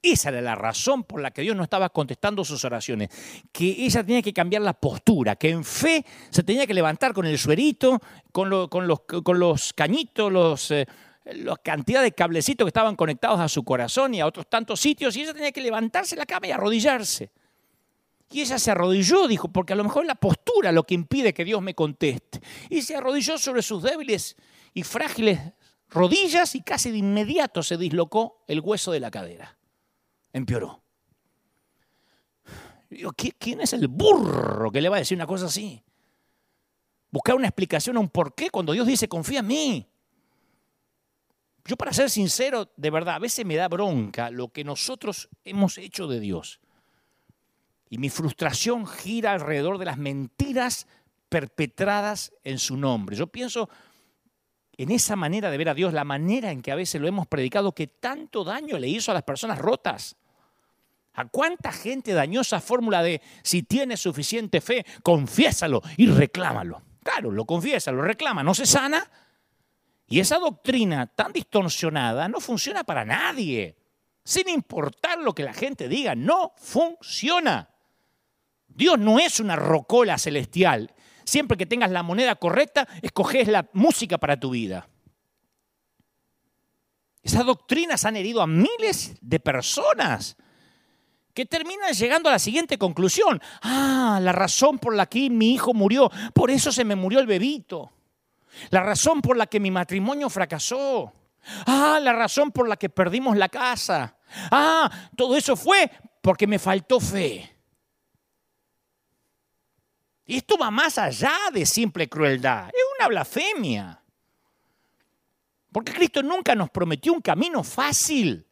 Esa era la razón por la que Dios no estaba contestando sus oraciones, que ella tenía que cambiar la postura, que en fe se tenía que levantar con el suerito, con, los, cañitos, los, eh, la cantidad de cablecitos que estaban conectados a su corazón y a otros tantos sitios, y ella tenía que levantarse la cama y arrodillarse. Y ella se arrodilló, dijo, porque a lo mejor es la postura lo que impide que Dios me conteste. Y se arrodilló sobre sus débiles y frágiles rodillas y casi de inmediato se dislocó el hueso de la cadera empeoró. ¿quién es el burro que le va a decir una cosa así? Buscar una explicación a un por qué cuando Dios dice, confía en mí. Yo para ser sincero, de verdad, a veces me da bronca lo que nosotros hemos hecho de Dios. Y mi frustración gira alrededor de las mentiras perpetradas en su nombre. Yo pienso en esa manera de ver a Dios, la manera en que a veces lo hemos predicado, que tanto daño le hizo a las personas rotas. ¿A cuánta gente dañó esa fórmula de si tienes suficiente fe, confiésalo y reclámalo? Claro, lo confiesa, lo reclama, no se sana. Y esa doctrina tan distorsionada no funciona para nadie. Sin importar lo que la gente diga, no funciona. Dios no es una rocola celestial. Siempre que tengas la moneda correcta, escoges la música para tu vida. Esas doctrinas han herido a miles de personas que terminan llegando a la siguiente conclusión. Ah, la razón por la que mi hijo murió, por eso se me murió el bebito. La razón por la que mi matrimonio fracasó. Ah, la razón por la que perdimos la casa. Ah, todo eso fue porque me faltó fe. Y esto va más allá de simple crueldad. Es una blasfemia. Porque Cristo nunca nos prometió un camino fácil.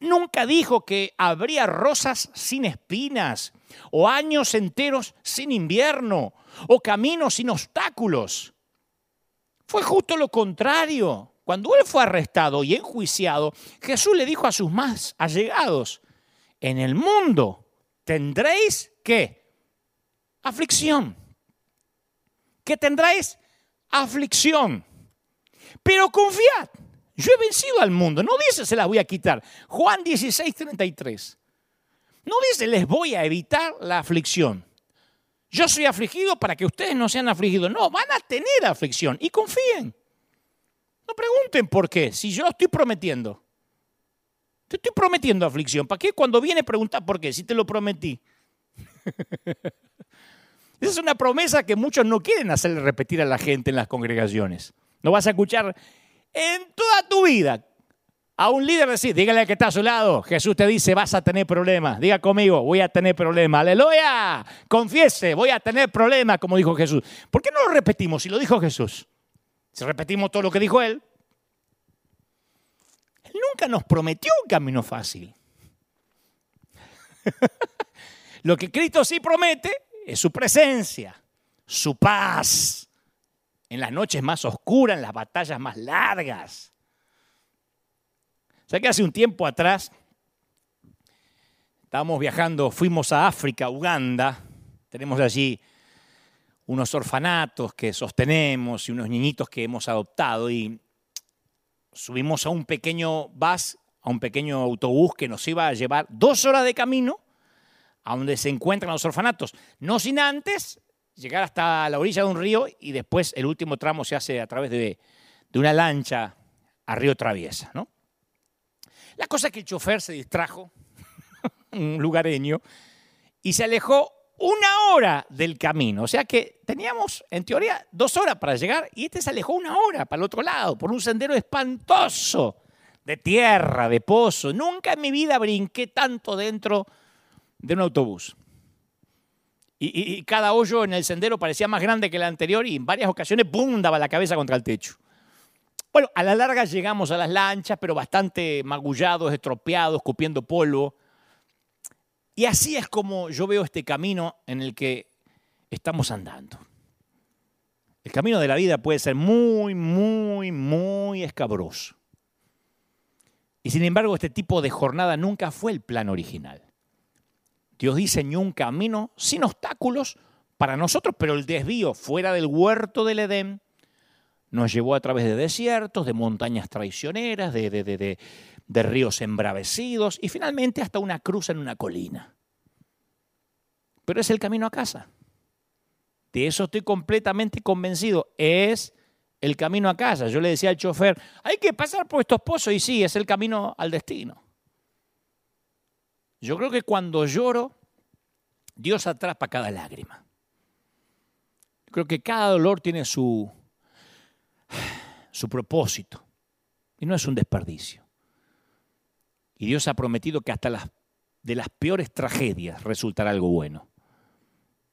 Nunca dijo que habría rosas sin espinas, o años enteros sin invierno, o caminos sin obstáculos. Fue justo lo contrario. Cuando él fue arrestado y enjuiciado, Jesús le dijo a sus más allegados, en el mundo tendréis que aflicción. ¿Qué tendréis? Aflicción. Pero confiad yo he vencido al mundo. No dice se las voy a quitar. Juan 16, 33. No dice les voy a evitar la aflicción. Yo soy afligido para que ustedes no sean afligidos. No, van a tener aflicción y confíen. No pregunten por qué, si yo estoy prometiendo. Te estoy prometiendo aflicción. ¿Para qué cuando viene preguntar por qué? Si te lo prometí. Esa es una promesa que muchos no quieren hacerle repetir a la gente en las congregaciones. No vas a escuchar, en toda tu vida a un líder decir, dígale que está a su lado, Jesús te dice, vas a tener problemas. Diga conmigo, voy a tener problemas. Aleluya. Confiese, voy a tener problemas, como dijo Jesús. ¿Por qué no lo repetimos si lo dijo Jesús? Si repetimos todo lo que dijo Él. Él nunca nos prometió un camino fácil. lo que Cristo sí promete es su presencia, su paz, en las noches más oscuras, en las batallas más largas. O sea que hace un tiempo atrás estábamos viajando, fuimos a África, Uganda, tenemos allí unos orfanatos que sostenemos y unos niñitos que hemos adoptado y subimos a un pequeño bus, a un pequeño autobús que nos iba a llevar dos horas de camino a donde se encuentran los orfanatos, no sin antes llegar hasta la orilla de un río y después el último tramo se hace a través de, una lancha a río traviesa. ¿no? La cosa es que el chofer se distrajo, un lugareño, y se alejó una hora del camino. O sea que teníamos, en teoría, dos horas para llegar y este se alejó una hora para el otro lado, por un sendero espantoso, de tierra, de pozo. Nunca en mi vida brinqué tanto dentro de un autobús y, cada hoyo en el sendero parecía más grande que el anterior y en varias ocasiones, ¡pum!, daba la cabeza contra el techo. Bueno, a la larga llegamos a las lanchas, pero bastante magullados, estropeados, escupiendo polvo. Y así es como yo veo este camino en el que estamos andando. El camino de la vida puede ser muy, muy, muy escabroso. Y sin embargo, este tipo de jornada nunca fue el plan original. Dios diseñó un camino sin obstáculos para nosotros, pero el desvío fuera del huerto del Edén nos llevó a través de desiertos, de montañas traicioneras, de, de, de ríos embravecidos y finalmente hasta una cruz en una colina. Pero es el camino a casa. De eso estoy completamente convencido. Es el camino a casa. Yo le decía al chofer, hay que pasar por estos pozos y sí, es el camino al destino. Yo creo que cuando lloro, Dios atrapa cada lágrima. Creo que cada dolor tiene su, su propósito y no es un desperdicio. Y Dios ha prometido que hasta las, de las peores tragedias resultará algo bueno.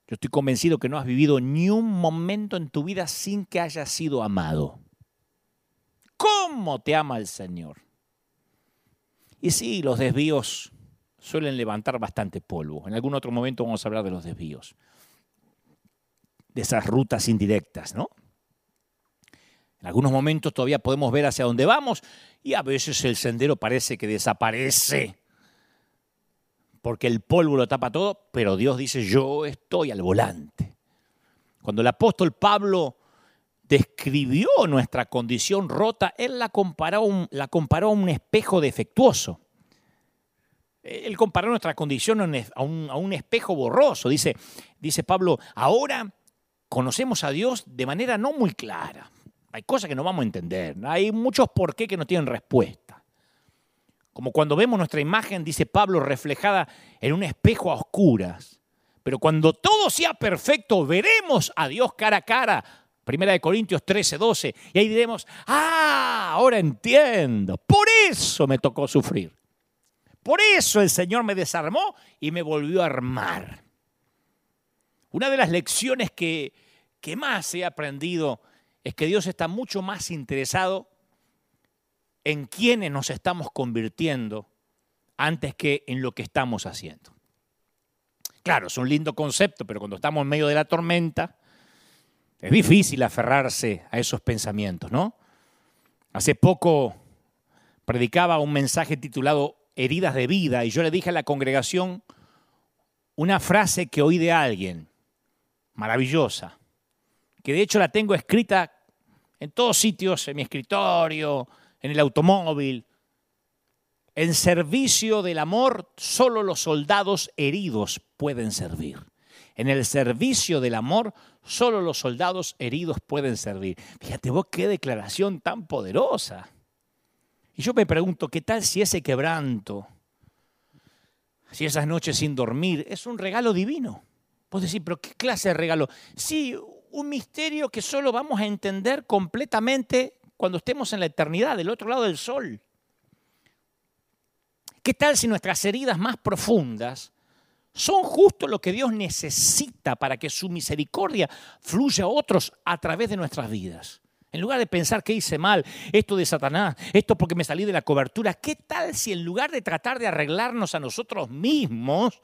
Yo estoy convencido que no has vivido ni un momento en tu vida sin que hayas sido amado. ¿Cómo te ama el Señor? Y sí, los desvíos suelen levantar bastante polvo. En algún otro momento vamos a hablar de los desvíos, de esas rutas indirectas, ¿no? En algunos momentos todavía podemos ver hacia dónde vamos y a veces el sendero parece que desaparece porque el polvo lo tapa todo, pero Dios dice, yo estoy al volante. Cuando el apóstol Pablo describió nuestra condición rota, él la comparó, la comparó a un espejo defectuoso. Él comparó nuestra condición a un, a un espejo borroso. Dice, dice Pablo, ahora conocemos a Dios de manera no muy clara. Hay cosas que no vamos a entender. Hay muchos por qué que no tienen respuesta. Como cuando vemos nuestra imagen, dice Pablo, reflejada en un espejo a oscuras. Pero cuando todo sea perfecto, veremos a Dios cara a cara. Primera de Corintios 13, 12. Y ahí diremos, ah, ahora entiendo. Por eso me tocó sufrir. Por eso el Señor me desarmó y me volvió a armar. Una de las lecciones que, que más he aprendido es que Dios está mucho más interesado en quiénes nos estamos convirtiendo antes que en lo que estamos haciendo. Claro, es un lindo concepto, pero cuando estamos en medio de la tormenta, es difícil aferrarse a esos pensamientos, ¿no? Hace poco predicaba un mensaje titulado Heridas de vida y yo le dije a la congregación una frase que oí de alguien, maravillosa que de hecho la tengo escrita en todos sitios, en mi escritorio, en el automóvil. En servicio del amor, solo los soldados heridos pueden servir. En el servicio del amor, solo los soldados heridos pueden servir. Fíjate vos qué declaración tan poderosa. Y yo me pregunto, ¿qué tal si ese quebranto, si esas noches sin dormir, es un regalo divino? Vos decís, pero ¿qué clase de regalo? Sí, un misterio que solo vamos a entender completamente cuando estemos en la eternidad, del otro lado del sol. ¿Qué tal si nuestras heridas más profundas son justo lo que Dios necesita para que su misericordia fluya a otros a través de nuestras vidas? En lugar de pensar que hice mal, esto de Satanás, esto porque me salí de la cobertura, ¿qué tal si en lugar de tratar de arreglarnos a nosotros mismos,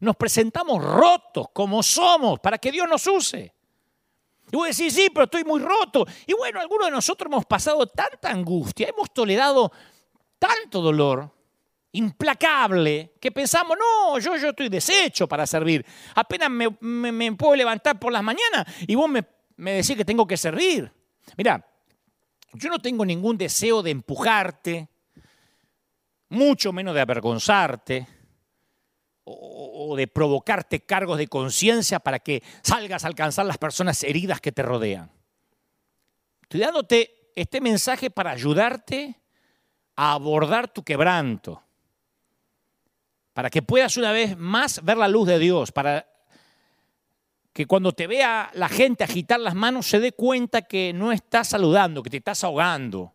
nos presentamos rotos como somos para que Dios nos use? Y vos decís, sí, pero estoy muy roto. Y bueno, algunos de nosotros hemos pasado tanta angustia, hemos tolerado tanto dolor implacable que pensamos, no, yo, yo estoy deshecho para servir. Apenas me, puedo levantar por las mañanas y vos me, me decís que tengo que servir. Mira, yo no tengo ningún deseo de empujarte, mucho menos de avergonzarte o, de provocarte cargos de conciencia para que salgas a alcanzar las personas heridas que te rodean. Estoy dándote este mensaje para ayudarte a abordar tu quebranto, para que puedas una vez más ver la luz de Dios, para que cuando te vea la gente agitar las manos se dé cuenta que no estás saludando, que te estás ahogando.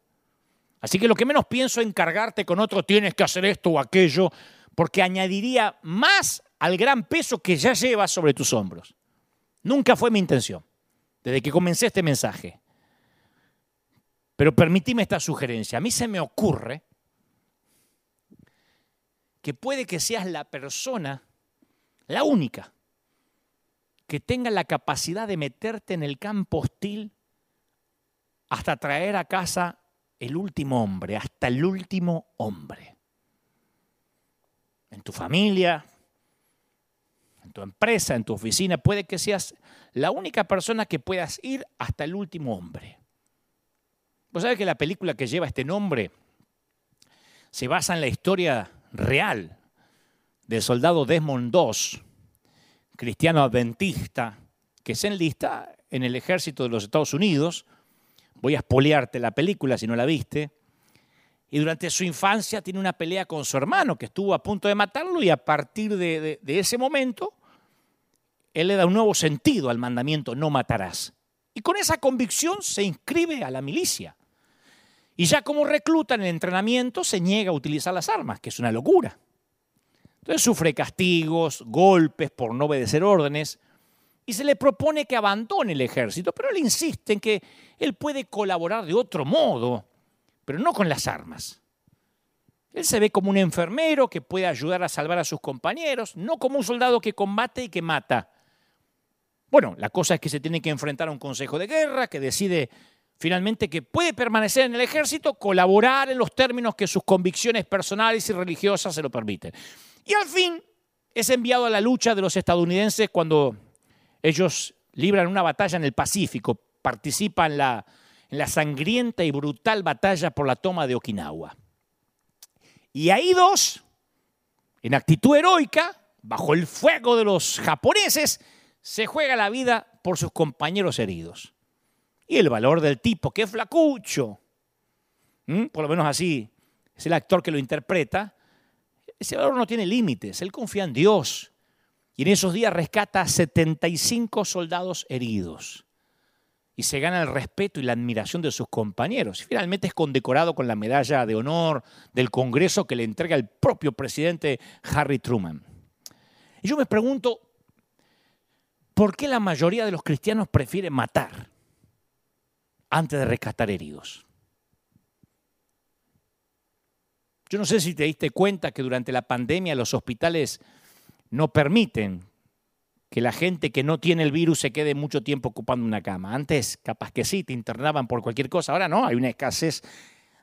Así que lo que menos pienso es encargarte con otro, tienes que hacer esto o aquello, porque añadiría más al gran peso que ya llevas sobre tus hombros. Nunca fue mi intención, desde que comencé este mensaje. Pero permitime esta sugerencia. A mí se me ocurre que puede que seas la persona, la única, que tenga la capacidad de meterte en el campo hostil hasta traer a casa el último hombre, hasta el último hombre en tu familia, en tu empresa, en tu oficina, puede que seas la única persona que puedas ir hasta el último hombre. Vos sabés que la película que lleva este nombre se basa en la historia real del soldado Desmond II, cristiano adventista, que se enlista en el ejército de los Estados Unidos. Voy a espolearte la película si no la viste. Y durante su infancia tiene una pelea con su hermano, que estuvo a punto de matarlo, y a partir de, de ese momento, él le da un nuevo sentido al mandamiento, no matarás. Y con esa convicción se inscribe a la milicia. Y ya como recluta en el entrenamiento se niega a utilizar las armas, que es una locura. Entonces sufre castigos, golpes por no obedecer órdenes y se le propone que abandone el ejército, pero él insiste en que él puede colaborar de otro modo, pero no con las armas. Él se ve como un enfermero que puede ayudar a salvar a sus compañeros, no como un soldado que combate y que mata. Bueno, la cosa es que se tiene que enfrentar a un consejo de guerra que decide finalmente que puede permanecer en el ejército, colaborar en los términos que sus convicciones personales y religiosas se lo permiten. Y al fin es enviado a la lucha de los estadounidenses cuando ellos libran una batalla en el Pacífico, participan en la, en la sangrienta y brutal batalla por la toma de Okinawa. Y ahí dos, en actitud heroica, bajo el fuego de los japoneses, se juega la vida por sus compañeros heridos. Y el valor del tipo, que flacucho, por lo menos así es el actor que lo interpreta, ese valor no tiene límites, él confía en Dios. Y en esos días rescata a 75 soldados heridos. Y se gana el respeto y la admiración de sus compañeros. Y finalmente es condecorado con la medalla de honor del Congreso que le entrega el propio presidente Harry Truman. Y yo me pregunto, ¿por qué la mayoría de los cristianos prefieren matar? antes de rescatar heridos. Yo no sé si te diste cuenta que durante la pandemia los hospitales no permiten que la gente que no tiene el virus se quede mucho tiempo ocupando una cama. Antes, capaz que sí, te internaban por cualquier cosa. Ahora no, hay una escasez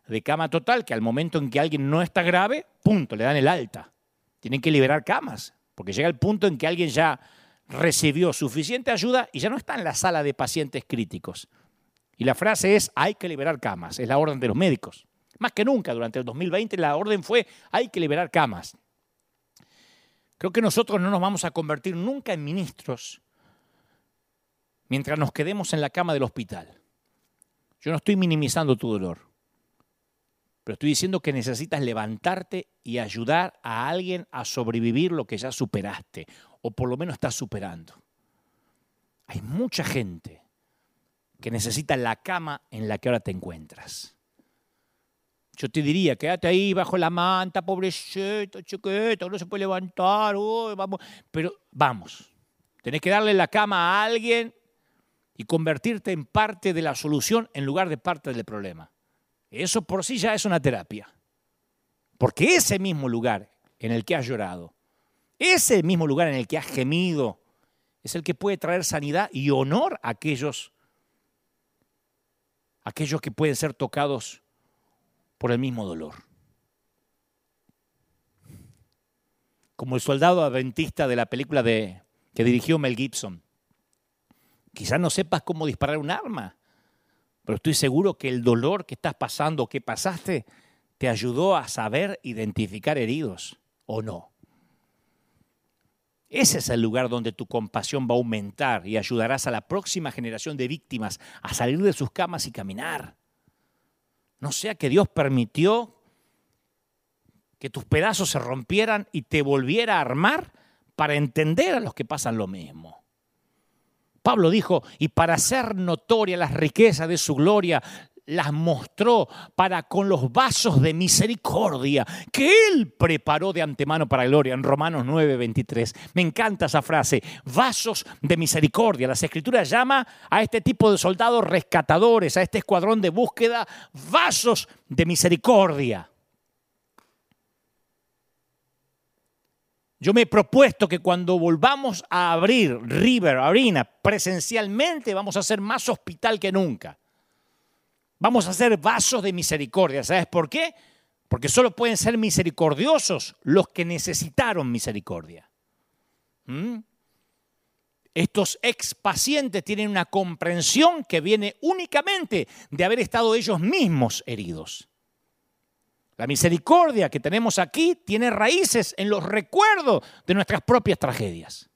de cama total que al momento en que alguien no está grave, punto, le dan el alta. Tienen que liberar camas, porque llega el punto en que alguien ya recibió suficiente ayuda y ya no está en la sala de pacientes críticos. Y la frase es, hay que liberar camas, es la orden de los médicos. Más que nunca, durante el 2020 la orden fue, hay que liberar camas. Creo que nosotros no nos vamos a convertir nunca en ministros mientras nos quedemos en la cama del hospital. Yo no estoy minimizando tu dolor, pero estoy diciendo que necesitas levantarte y ayudar a alguien a sobrevivir lo que ya superaste, o por lo menos estás superando. Hay mucha gente que necesita la cama en la que ahora te encuentras. Yo te diría, quédate ahí bajo la manta, pobrecito, chiquito, no se puede levantar, vamos. Pero vamos, tenés que darle la cama a alguien y convertirte en parte de la solución en lugar de parte del problema. Eso por sí ya es una terapia. Porque ese mismo lugar en el que has llorado, ese mismo lugar en el que has gemido, es el que puede traer sanidad y honor a aquellos aquellos que pueden ser tocados por el mismo dolor. Como el soldado adventista de la película de, que dirigió Mel Gibson. Quizás no sepas cómo disparar un arma, pero estoy seguro que el dolor que estás pasando, que pasaste, te ayudó a saber identificar heridos o no. Ese es el lugar donde tu compasión va a aumentar y ayudarás a la próxima generación de víctimas a salir de sus camas y caminar. No sea que Dios permitió que tus pedazos se rompieran y te volviera a armar para entender a los que pasan lo mismo. Pablo dijo, y para hacer notoria las riquezas de su gloria, las mostró para con los vasos de misericordia que Él preparó de antemano para gloria en Romanos 9, 23. Me encanta esa frase, vasos de misericordia. Las escrituras llama a este tipo de soldados rescatadores, a este escuadrón de búsqueda, vasos de misericordia. Yo me he propuesto que cuando volvamos a abrir River Arena presencialmente vamos a ser más hospital que nunca. Vamos a ser vasos de misericordia. ¿Sabes por qué? Porque solo pueden ser misericordiosos los que necesitaron misericordia. ¿Mm? Estos ex pacientes tienen una comprensión que viene únicamente de haber estado ellos mismos heridos. La misericordia que tenemos aquí tiene raíces en los recuerdos de nuestras propias tragedias.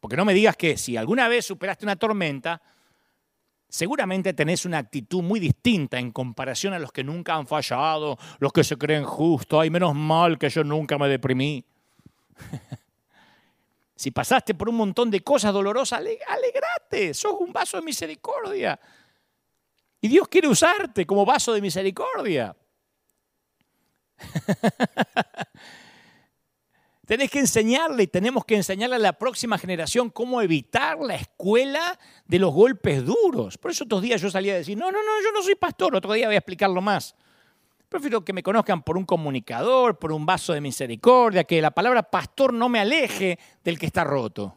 Porque no me digas que si alguna vez superaste una tormenta, seguramente tenés una actitud muy distinta en comparación a los que nunca han fallado, los que se creen justos, ay, menos mal que yo nunca me deprimí. si pasaste por un montón de cosas dolorosas, alegrate, sos un vaso de misericordia. Y Dios quiere usarte como vaso de misericordia. Tenés que enseñarle y tenemos que enseñarle a la próxima generación cómo evitar la escuela de los golpes duros. Por eso otros días yo salía a decir, no, no, no, yo no soy pastor, otro día voy a explicarlo más. Prefiero que me conozcan por un comunicador, por un vaso de misericordia, que la palabra pastor no me aleje del que está roto.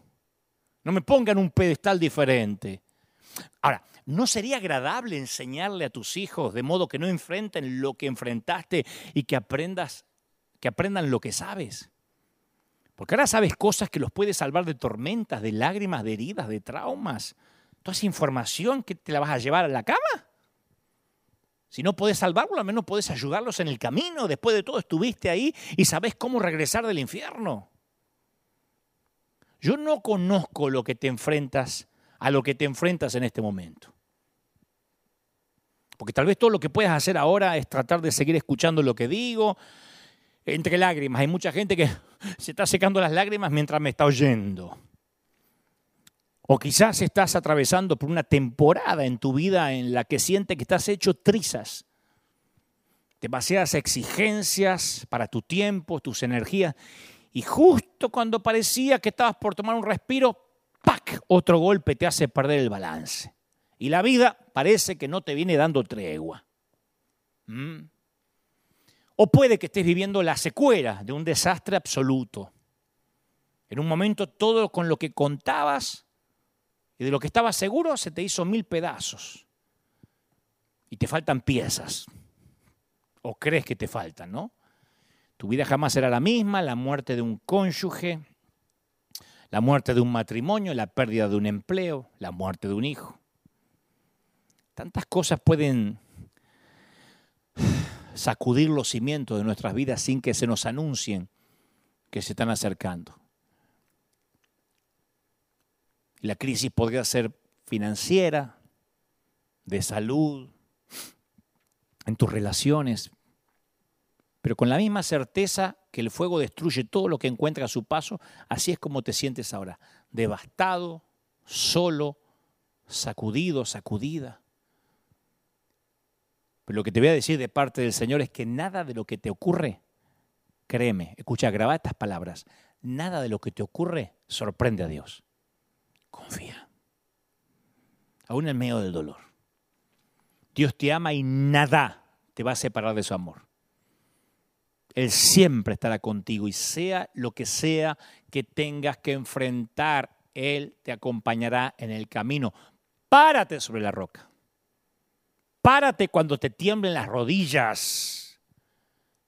No me pongan un pedestal diferente. Ahora, ¿no sería agradable enseñarle a tus hijos de modo que no enfrenten lo que enfrentaste y que aprendas, que aprendan lo que sabes? Porque ahora sabes cosas que los puede salvar de tormentas, de lágrimas, de heridas, de traumas. Toda esa información que te la vas a llevar a la cama. Si no puedes salvarlo, al menos puedes ayudarlos en el camino. Después de todo estuviste ahí y sabes cómo regresar del infierno. Yo no conozco lo que te enfrentas a lo que te enfrentas en este momento. Porque tal vez todo lo que puedas hacer ahora es tratar de seguir escuchando lo que digo, entre lágrimas. Hay mucha gente que se está secando las lágrimas mientras me está oyendo. O quizás estás atravesando por una temporada en tu vida en la que sientes que estás hecho trizas. Demasiadas exigencias para tu tiempo, tus energías. Y justo cuando parecía que estabas por tomar un respiro, ¡pac! Otro golpe te hace perder el balance. Y la vida parece que no te viene dando tregua. ¿Mm? O puede que estés viviendo la secuela de un desastre absoluto. En un momento todo con lo que contabas y de lo que estabas seguro se te hizo mil pedazos. Y te faltan piezas. O crees que te faltan, ¿no? Tu vida jamás será la misma, la muerte de un cónyuge, la muerte de un matrimonio, la pérdida de un empleo, la muerte de un hijo. Tantas cosas pueden sacudir los cimientos de nuestras vidas sin que se nos anuncien que se están acercando. La crisis podría ser financiera, de salud, en tus relaciones, pero con la misma certeza que el fuego destruye todo lo que encuentra a su paso, así es como te sientes ahora, devastado, solo, sacudido, sacudida. Pero lo que te voy a decir de parte del Señor es que nada de lo que te ocurre, créeme, escucha, graba estas palabras, nada de lo que te ocurre sorprende a Dios. Confía. Aún en medio del dolor. Dios te ama y nada te va a separar de su amor. Él siempre estará contigo y sea lo que sea que tengas que enfrentar, Él te acompañará en el camino. Párate sobre la roca. Párate cuando te tiemblen las rodillas,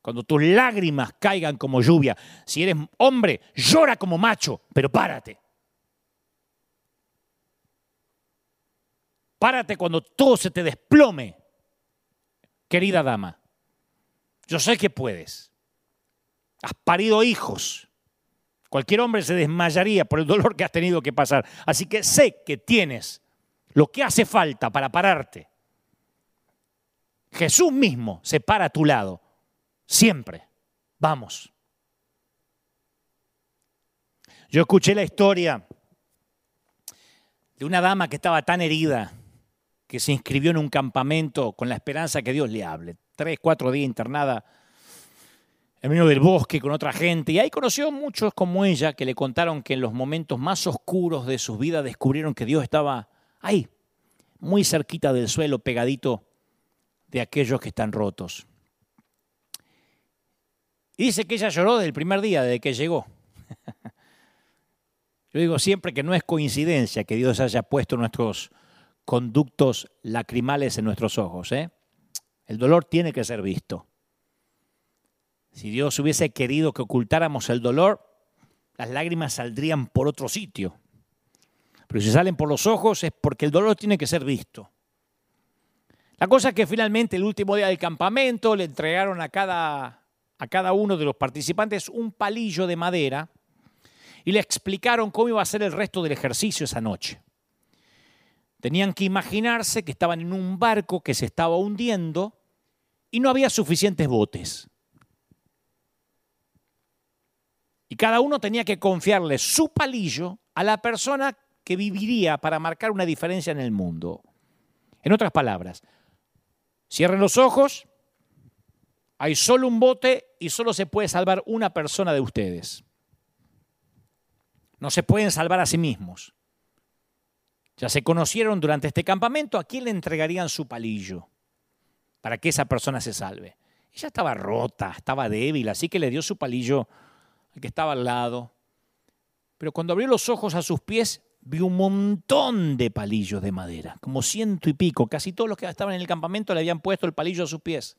cuando tus lágrimas caigan como lluvia. Si eres hombre, llora como macho, pero párate. Párate cuando todo se te desplome, querida dama. Yo sé que puedes. Has parido hijos. Cualquier hombre se desmayaría por el dolor que has tenido que pasar. Así que sé que tienes lo que hace falta para pararte. Jesús mismo se para a tu lado. Siempre. Vamos. Yo escuché la historia de una dama que estaba tan herida que se inscribió en un campamento con la esperanza que Dios le hable. Tres, cuatro días internada en medio del bosque con otra gente. Y ahí conoció muchos como ella que le contaron que en los momentos más oscuros de sus vidas descubrieron que Dios estaba ahí, muy cerquita del suelo, pegadito de aquellos que están rotos. Y dice que ella lloró desde el primer día, desde que llegó. Yo digo siempre que no es coincidencia que Dios haya puesto nuestros conductos lacrimales en nuestros ojos. ¿eh? El dolor tiene que ser visto. Si Dios hubiese querido que ocultáramos el dolor, las lágrimas saldrían por otro sitio. Pero si salen por los ojos es porque el dolor tiene que ser visto. La cosa es que finalmente el último día del campamento le entregaron a cada, a cada uno de los participantes un palillo de madera y le explicaron cómo iba a ser el resto del ejercicio esa noche. Tenían que imaginarse que estaban en un barco que se estaba hundiendo y no había suficientes botes. Y cada uno tenía que confiarle su palillo a la persona que viviría para marcar una diferencia en el mundo. En otras palabras, cierren los ojos, hay solo un bote y solo se puede salvar una persona de ustedes. No se pueden salvar a sí mismos. Ya se conocieron durante este campamento a quién le entregarían su palillo para que esa persona se salve. Ella estaba rota, estaba débil, así que le dio su palillo al que estaba al lado. Pero cuando abrió los ojos a sus pies, vio un montón de palillos de madera, como ciento y pico. Casi todos los que estaban en el campamento le habían puesto el palillo a sus pies.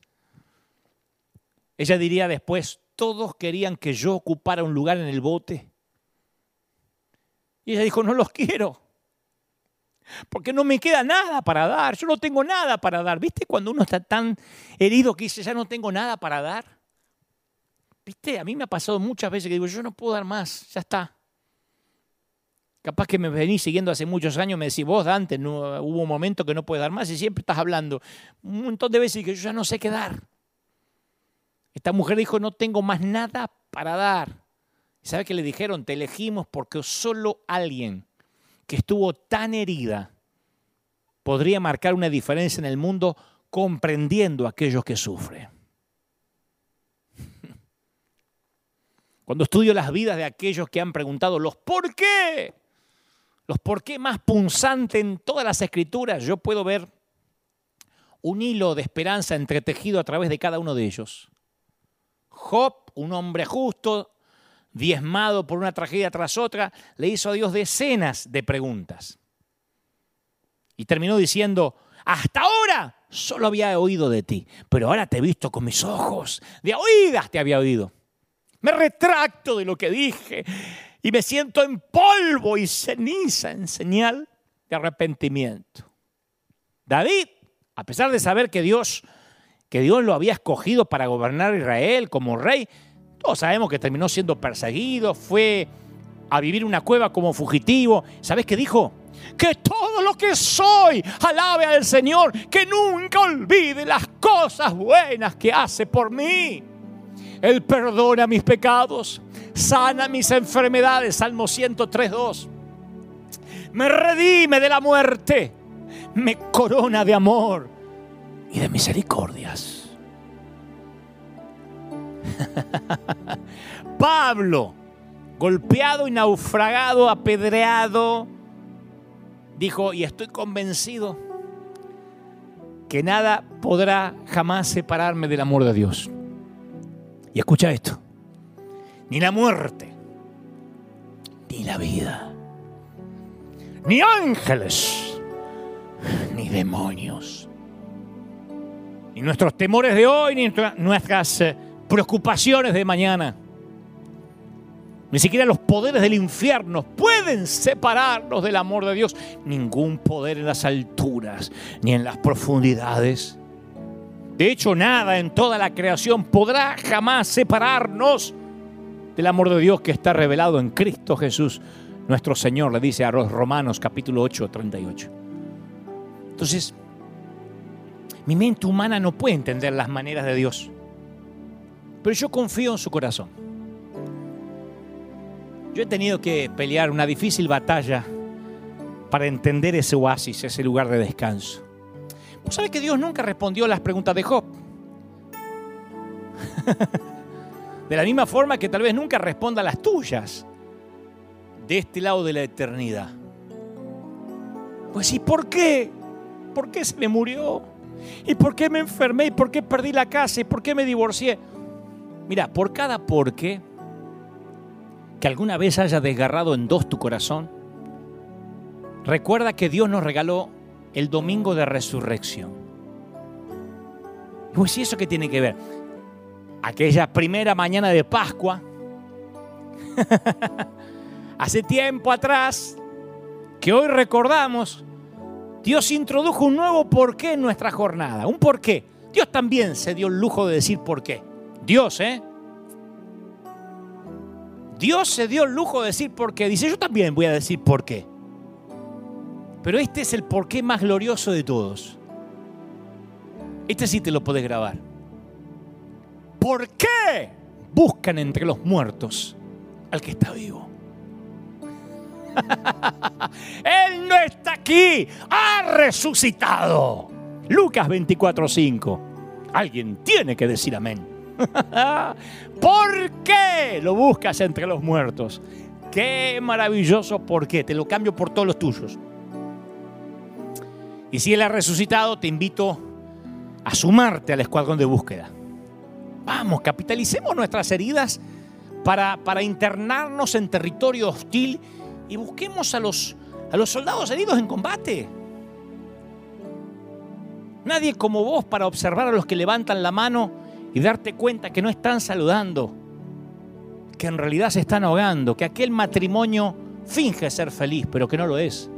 Ella diría después, todos querían que yo ocupara un lugar en el bote. Y ella dijo, no los quiero porque no me queda nada para dar, yo no tengo nada para dar. ¿Viste cuando uno está tan herido que dice, ya no tengo nada para dar? ¿Viste? A mí me ha pasado muchas veces que digo, yo no puedo dar más, ya está. Capaz que me venís siguiendo hace muchos años, me decís, vos Dante, no, hubo un momento que no puedes dar más y siempre estás hablando un montón de veces que yo ya no sé qué dar. Esta mujer dijo, no tengo más nada para dar. ¿Sabe qué le dijeron? Te elegimos porque solo alguien que estuvo tan herida podría marcar una diferencia en el mundo comprendiendo a aquellos que sufren. Cuando estudio las vidas de aquellos que han preguntado los por qué, los por qué más punzantes en todas las escrituras, yo puedo ver un hilo de esperanza entretejido a través de cada uno de ellos. Job, un hombre justo, diezmado por una tragedia tras otra, le hizo a Dios decenas de preguntas. Y terminó diciendo, hasta ahora solo había oído de ti, pero ahora te he visto con mis ojos, de oídas te había oído. Me retracto de lo que dije y me siento en polvo y ceniza en señal de arrepentimiento. David, a pesar de saber que Dios, que Dios lo había escogido para gobernar Israel como rey, todos sabemos que terminó siendo perseguido, fue a vivir una cueva como fugitivo. ¿Sabes qué dijo? Que todo lo que soy alabe al Señor, que nunca olvide las cosas buenas que hace por mí. Él perdona mis pecados, sana mis enfermedades, Salmo 103.2. Me redime de la muerte, me corona de amor y de misericordias. Pablo, golpeado y naufragado, apedreado, dijo, y estoy convencido que nada podrá jamás separarme del amor de Dios. Y escucha esto, ni la muerte, ni la vida, ni ángeles, ni demonios, ni nuestros temores de hoy, ni nuestras eh, preocupaciones de mañana. Ni siquiera los poderes del infierno pueden separarnos del amor de Dios. Ningún poder en las alturas ni en las profundidades. De hecho, nada en toda la creación podrá jamás separarnos del amor de Dios que está revelado en Cristo Jesús, nuestro Señor, le dice a los Romanos capítulo 8, 38. Entonces, mi mente humana no puede entender las maneras de Dios. Pero yo confío en su corazón. Yo he tenido que pelear una difícil batalla para entender ese oasis, ese lugar de descanso. ¿Vos sabés que Dios nunca respondió a las preguntas de Job? de la misma forma que tal vez nunca responda a las tuyas de este lado de la eternidad. Pues ¿y por qué? ¿Por qué se me murió? ¿Y por qué me enfermé? ¿Y por qué perdí la casa? ¿Y por qué me divorcié? Mira, por cada porqué que alguna vez haya desgarrado en dos tu corazón, recuerda que Dios nos regaló el domingo de resurrección. Pues, ¿y eso qué tiene que ver? Aquella primera mañana de Pascua, hace tiempo atrás, que hoy recordamos, Dios introdujo un nuevo porqué en nuestra jornada. Un porqué. Dios también se dio el lujo de decir por qué. Dios, ¿eh? Dios se dio el lujo de decir por qué. Dice, yo también voy a decir por qué. Pero este es el porqué más glorioso de todos. Este sí te lo podés grabar. ¿Por qué buscan entre los muertos al que está vivo? Él no está aquí, ha resucitado. Lucas 24:5. Alguien tiene que decir amén. ¿Por qué lo buscas entre los muertos? Qué maravilloso por qué. Te lo cambio por todos los tuyos. Y si Él ha resucitado, te invito a sumarte al escuadrón de búsqueda. Vamos, capitalicemos nuestras heridas para, para internarnos en territorio hostil y busquemos a los, a los soldados heridos en combate. Nadie como vos para observar a los que levantan la mano y darte cuenta que no están saludando, que en realidad se están ahogando, que aquel matrimonio finge ser feliz, pero que no lo es.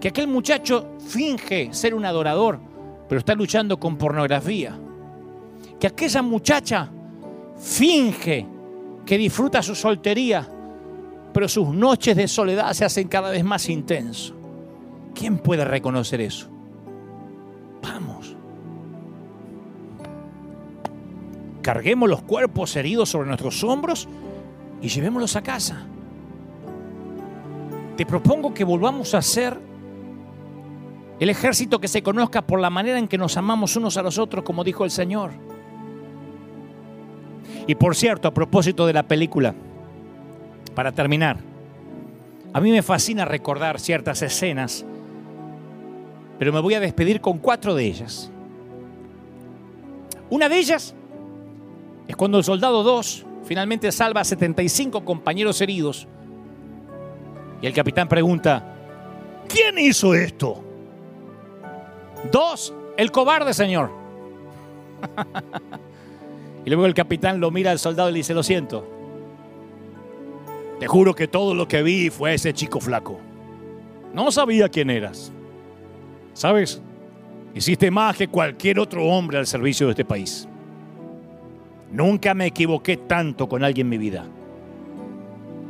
Que aquel muchacho finge ser un adorador, pero está luchando con pornografía. Que aquella muchacha finge que disfruta su soltería, pero sus noches de soledad se hacen cada vez más intensos. ¿Quién puede reconocer eso? Vamos. Carguemos los cuerpos heridos sobre nuestros hombros y llevémoslos a casa. Te propongo que volvamos a ser el ejército que se conozca por la manera en que nos amamos unos a los otros, como dijo el Señor. Y por cierto, a propósito de la película, para terminar, a mí me fascina recordar ciertas escenas, pero me voy a despedir con cuatro de ellas. Una de ellas es cuando el soldado 2 finalmente salva a 75 compañeros heridos y el capitán pregunta, ¿quién hizo esto? Dos, el cobarde, señor. y luego el capitán lo mira al soldado y le dice, lo siento, te juro que todo lo que vi fue ese chico flaco. No sabía quién eras. ¿Sabes? Hiciste más que cualquier otro hombre al servicio de este país. Nunca me equivoqué tanto con alguien en mi vida.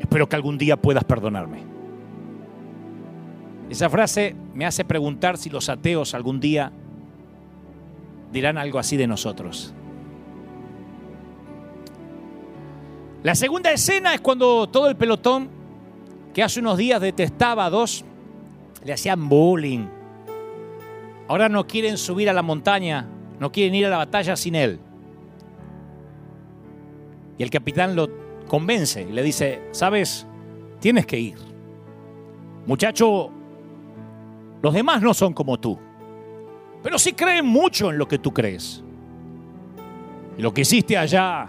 Espero que algún día puedas perdonarme. Esa frase me hace preguntar si los ateos algún día dirán algo así de nosotros. La segunda escena es cuando todo el pelotón, que hace unos días detestaba a dos, le hacían bullying. Ahora no quieren subir a la montaña, no quieren ir a la batalla sin él. Y el capitán lo convence y le dice, sabes, tienes que ir. Muchacho, los demás no son como tú, pero sí creen mucho en lo que tú crees. Lo que hiciste allá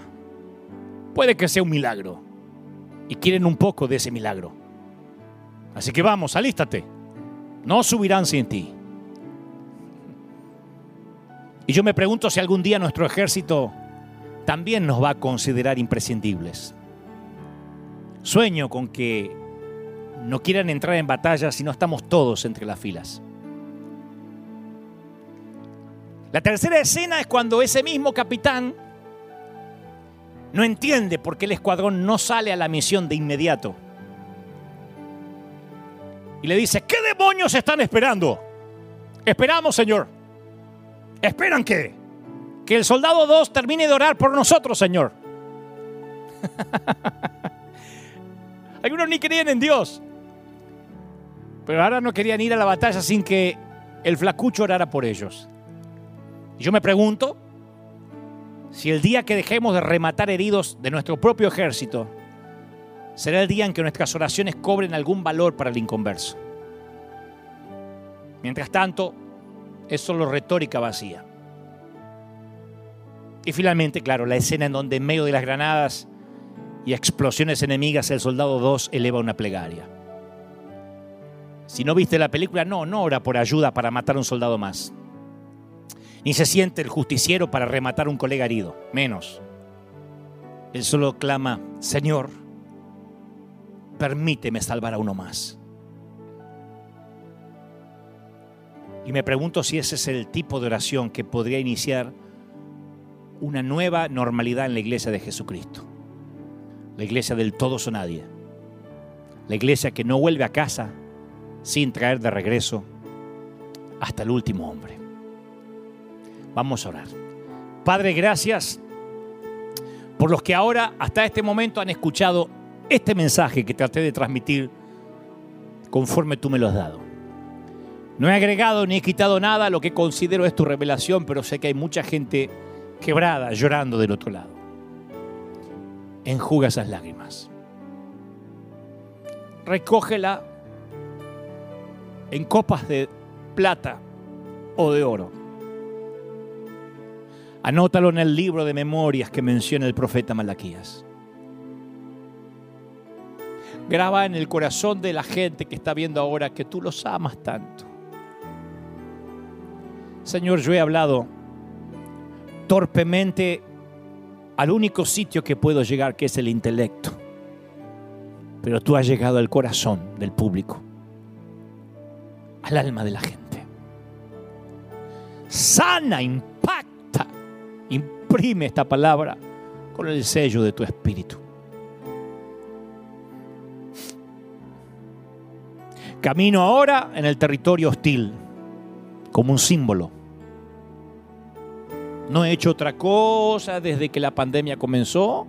puede que sea un milagro. Y quieren un poco de ese milagro. Así que vamos, alístate. No subirán sin ti. Y yo me pregunto si algún día nuestro ejército también nos va a considerar imprescindibles. Sueño con que no quieran entrar en batalla si no estamos todos entre las filas. La tercera escena es cuando ese mismo capitán no entiende por qué el escuadrón no sale a la misión de inmediato. Y le dice, ¿qué demonios están esperando? Esperamos, Señor. ¿Esperan qué? Que el soldado 2 termine de orar por nosotros, Señor. Algunos ni creían en Dios. Pero ahora no querían ir a la batalla sin que el flacucho orara por ellos. Y yo me pregunto, si el día que dejemos de rematar heridos de nuestro propio ejército, será el día en que nuestras oraciones cobren algún valor para el inconverso. Mientras tanto, es solo retórica vacía. Y finalmente, claro, la escena en donde en medio de las granadas y explosiones enemigas el soldado 2 eleva una plegaria. Si no viste la película, no, no ora por ayuda para matar a un soldado más ni se siente el justiciero para rematar a un colega herido, menos. Él solo clama, Señor, permíteme salvar a uno más. Y me pregunto si ese es el tipo de oración que podría iniciar una nueva normalidad en la iglesia de Jesucristo. La iglesia del todos o nadie. La iglesia que no vuelve a casa sin traer de regreso hasta el último hombre. Vamos a orar. Padre, gracias por los que ahora, hasta este momento, han escuchado este mensaje que traté de transmitir conforme tú me lo has dado. No he agregado ni he quitado nada a lo que considero es tu revelación, pero sé que hay mucha gente quebrada, llorando del otro lado. Enjuga esas lágrimas. Recógela en copas de plata o de oro. Anótalo en el libro de memorias que menciona el profeta Malaquías. Graba en el corazón de la gente que está viendo ahora que tú los amas tanto. Señor, yo he hablado torpemente al único sitio que puedo llegar, que es el intelecto. Pero tú has llegado al corazón del público, al alma de la gente. Sana, impacta, imprime esta palabra con el sello de tu espíritu. Camino ahora en el territorio hostil, como un símbolo no he hecho otra cosa desde que la pandemia comenzó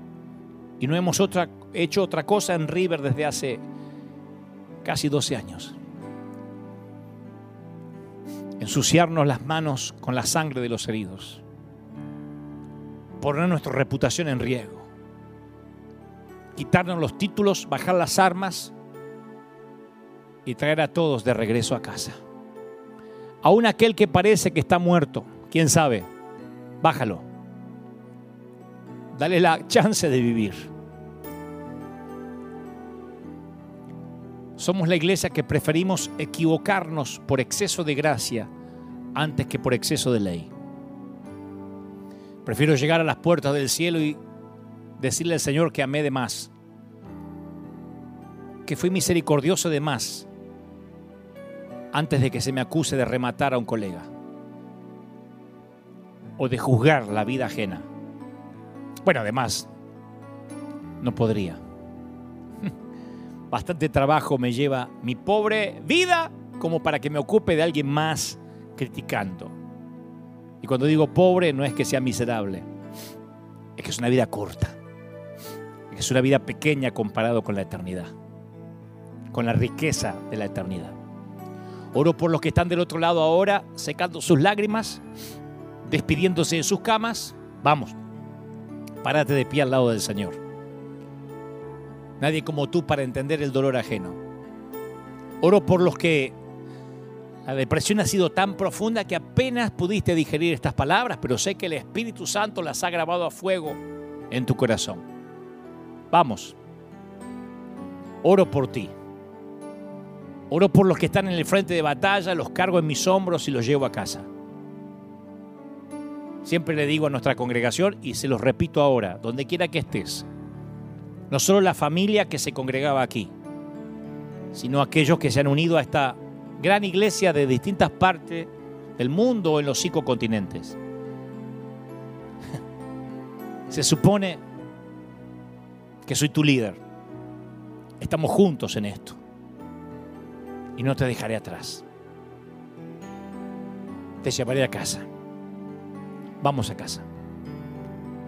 y no hemos hecho otra cosa en River desde hace casi 12 años. Ensuciarnos las manos con la sangre de los heridos. Poner nuestra reputación en riesgo. Quitarnos los títulos, bajar las armas y traer a todos de regreso a casa. Aún aquel que parece que está muerto, quién sabe, Bájalo. Dale la chance de vivir. Somos la iglesia que preferimos equivocarnos por exceso de gracia antes que por exceso de ley. Prefiero llegar a las puertas del cielo y decirle al Señor que amé de más, que fui misericordioso de más, antes de que se me acuse de rematar a un colega o de juzgar la vida ajena. Bueno, además, no podría. Bastante trabajo me lleva mi pobre vida como para que me ocupe de alguien más criticando. Y cuando digo pobre no es que sea miserable, es que es una vida corta. Es una vida pequeña comparado con la eternidad, con la riqueza de la eternidad. Oro por los que están del otro lado ahora, secando sus lágrimas, despidiéndose de sus camas, vamos, párate de pie al lado del Señor. Nadie como tú para entender el dolor ajeno. Oro por los que la depresión ha sido tan profunda que apenas pudiste digerir estas palabras, pero sé que el Espíritu Santo las ha grabado a fuego en tu corazón. Vamos, oro por ti. Oro por los que están en el frente de batalla, los cargo en mis hombros y los llevo a casa. Siempre le digo a nuestra congregación y se los repito ahora, donde quiera que estés, no solo la familia que se congregaba aquí, sino aquellos que se han unido a esta gran iglesia de distintas partes del mundo o en los cinco continentes. Se supone que soy tu líder. Estamos juntos en esto. Y no te dejaré atrás. Te llevaré a casa. Vamos a casa.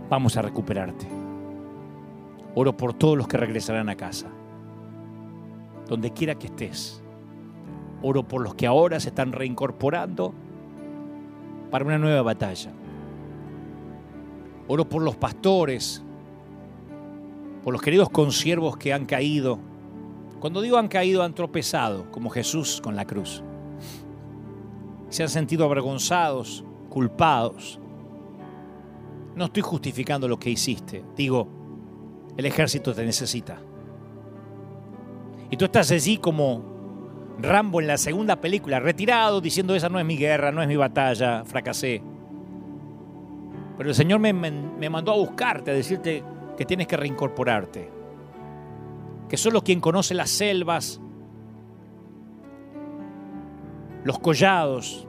Vamos a recuperarte. Oro por todos los que regresarán a casa. Donde quiera que estés. Oro por los que ahora se están reincorporando para una nueva batalla. Oro por los pastores, por los queridos consiervos que han caído. Cuando digo han caído, han tropezado, como Jesús con la cruz. Se han sentido avergonzados, culpados, no estoy justificando lo que hiciste. Digo, el ejército te necesita. Y tú estás allí como Rambo en la segunda película, retirado, diciendo, esa no es mi guerra, no es mi batalla, fracasé. Pero el Señor me, mandó a buscarte, a decirte que tienes que reincorporarte. Que solo quien conoce las selvas, los collados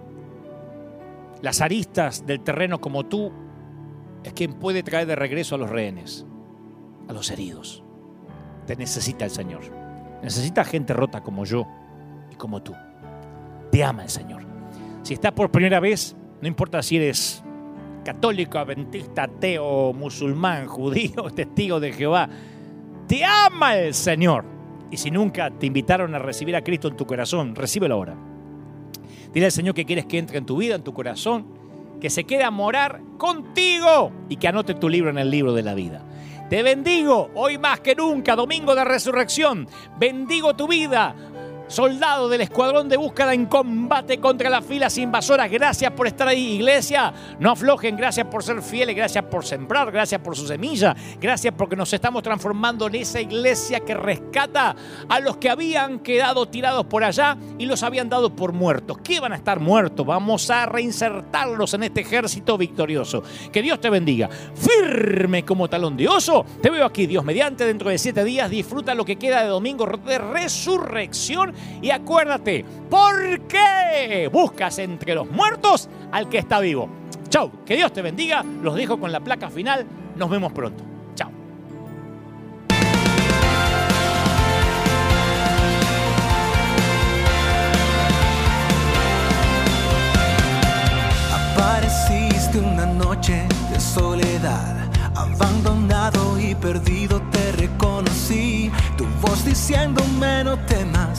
las aristas del terreno como tú, es quien puede traer de regreso a los rehenes, a los heridos. Te necesita el Señor. Necesita gente rota como yo como tú. Te ama el Señor. Si estás por primera vez, no importa si eres católico, adventista, ateo, musulmán, judío, testigo de Jehová, te ama el Señor. Y si nunca te invitaron a recibir a Cristo en tu corazón, recíbelo ahora. Dile al Señor que quieres que entre en tu vida, en tu corazón, que se quede a morar contigo y que anote tu libro en el libro de la vida. Te bendigo hoy más que nunca, domingo de resurrección. Bendigo tu vida soldado del escuadrón de búsqueda en combate contra las filas invasoras. Gracias por estar ahí, iglesia. No aflojen, gracias por ser fieles, gracias por sembrar, gracias por su semilla, gracias porque nos estamos transformando en esa iglesia que rescata a los que habían quedado tirados por allá y los habían dado por muertos. ¿Qué van a estar muertos? Vamos a reinsertarlos en este ejército victorioso. Que Dios te bendiga. Firme como talón de oso. Te veo aquí, Dios mediante, dentro de siete días. Disfruta lo que queda de domingo de resurrección y acuérdate, ¿por qué buscas entre los muertos al que está vivo? Chau, que Dios te bendiga. Los dejo con la placa final. Nos vemos pronto. Chau. Apareciste una noche de soledad, abandonado y perdido te reconocí. Tu voz diciéndome no temas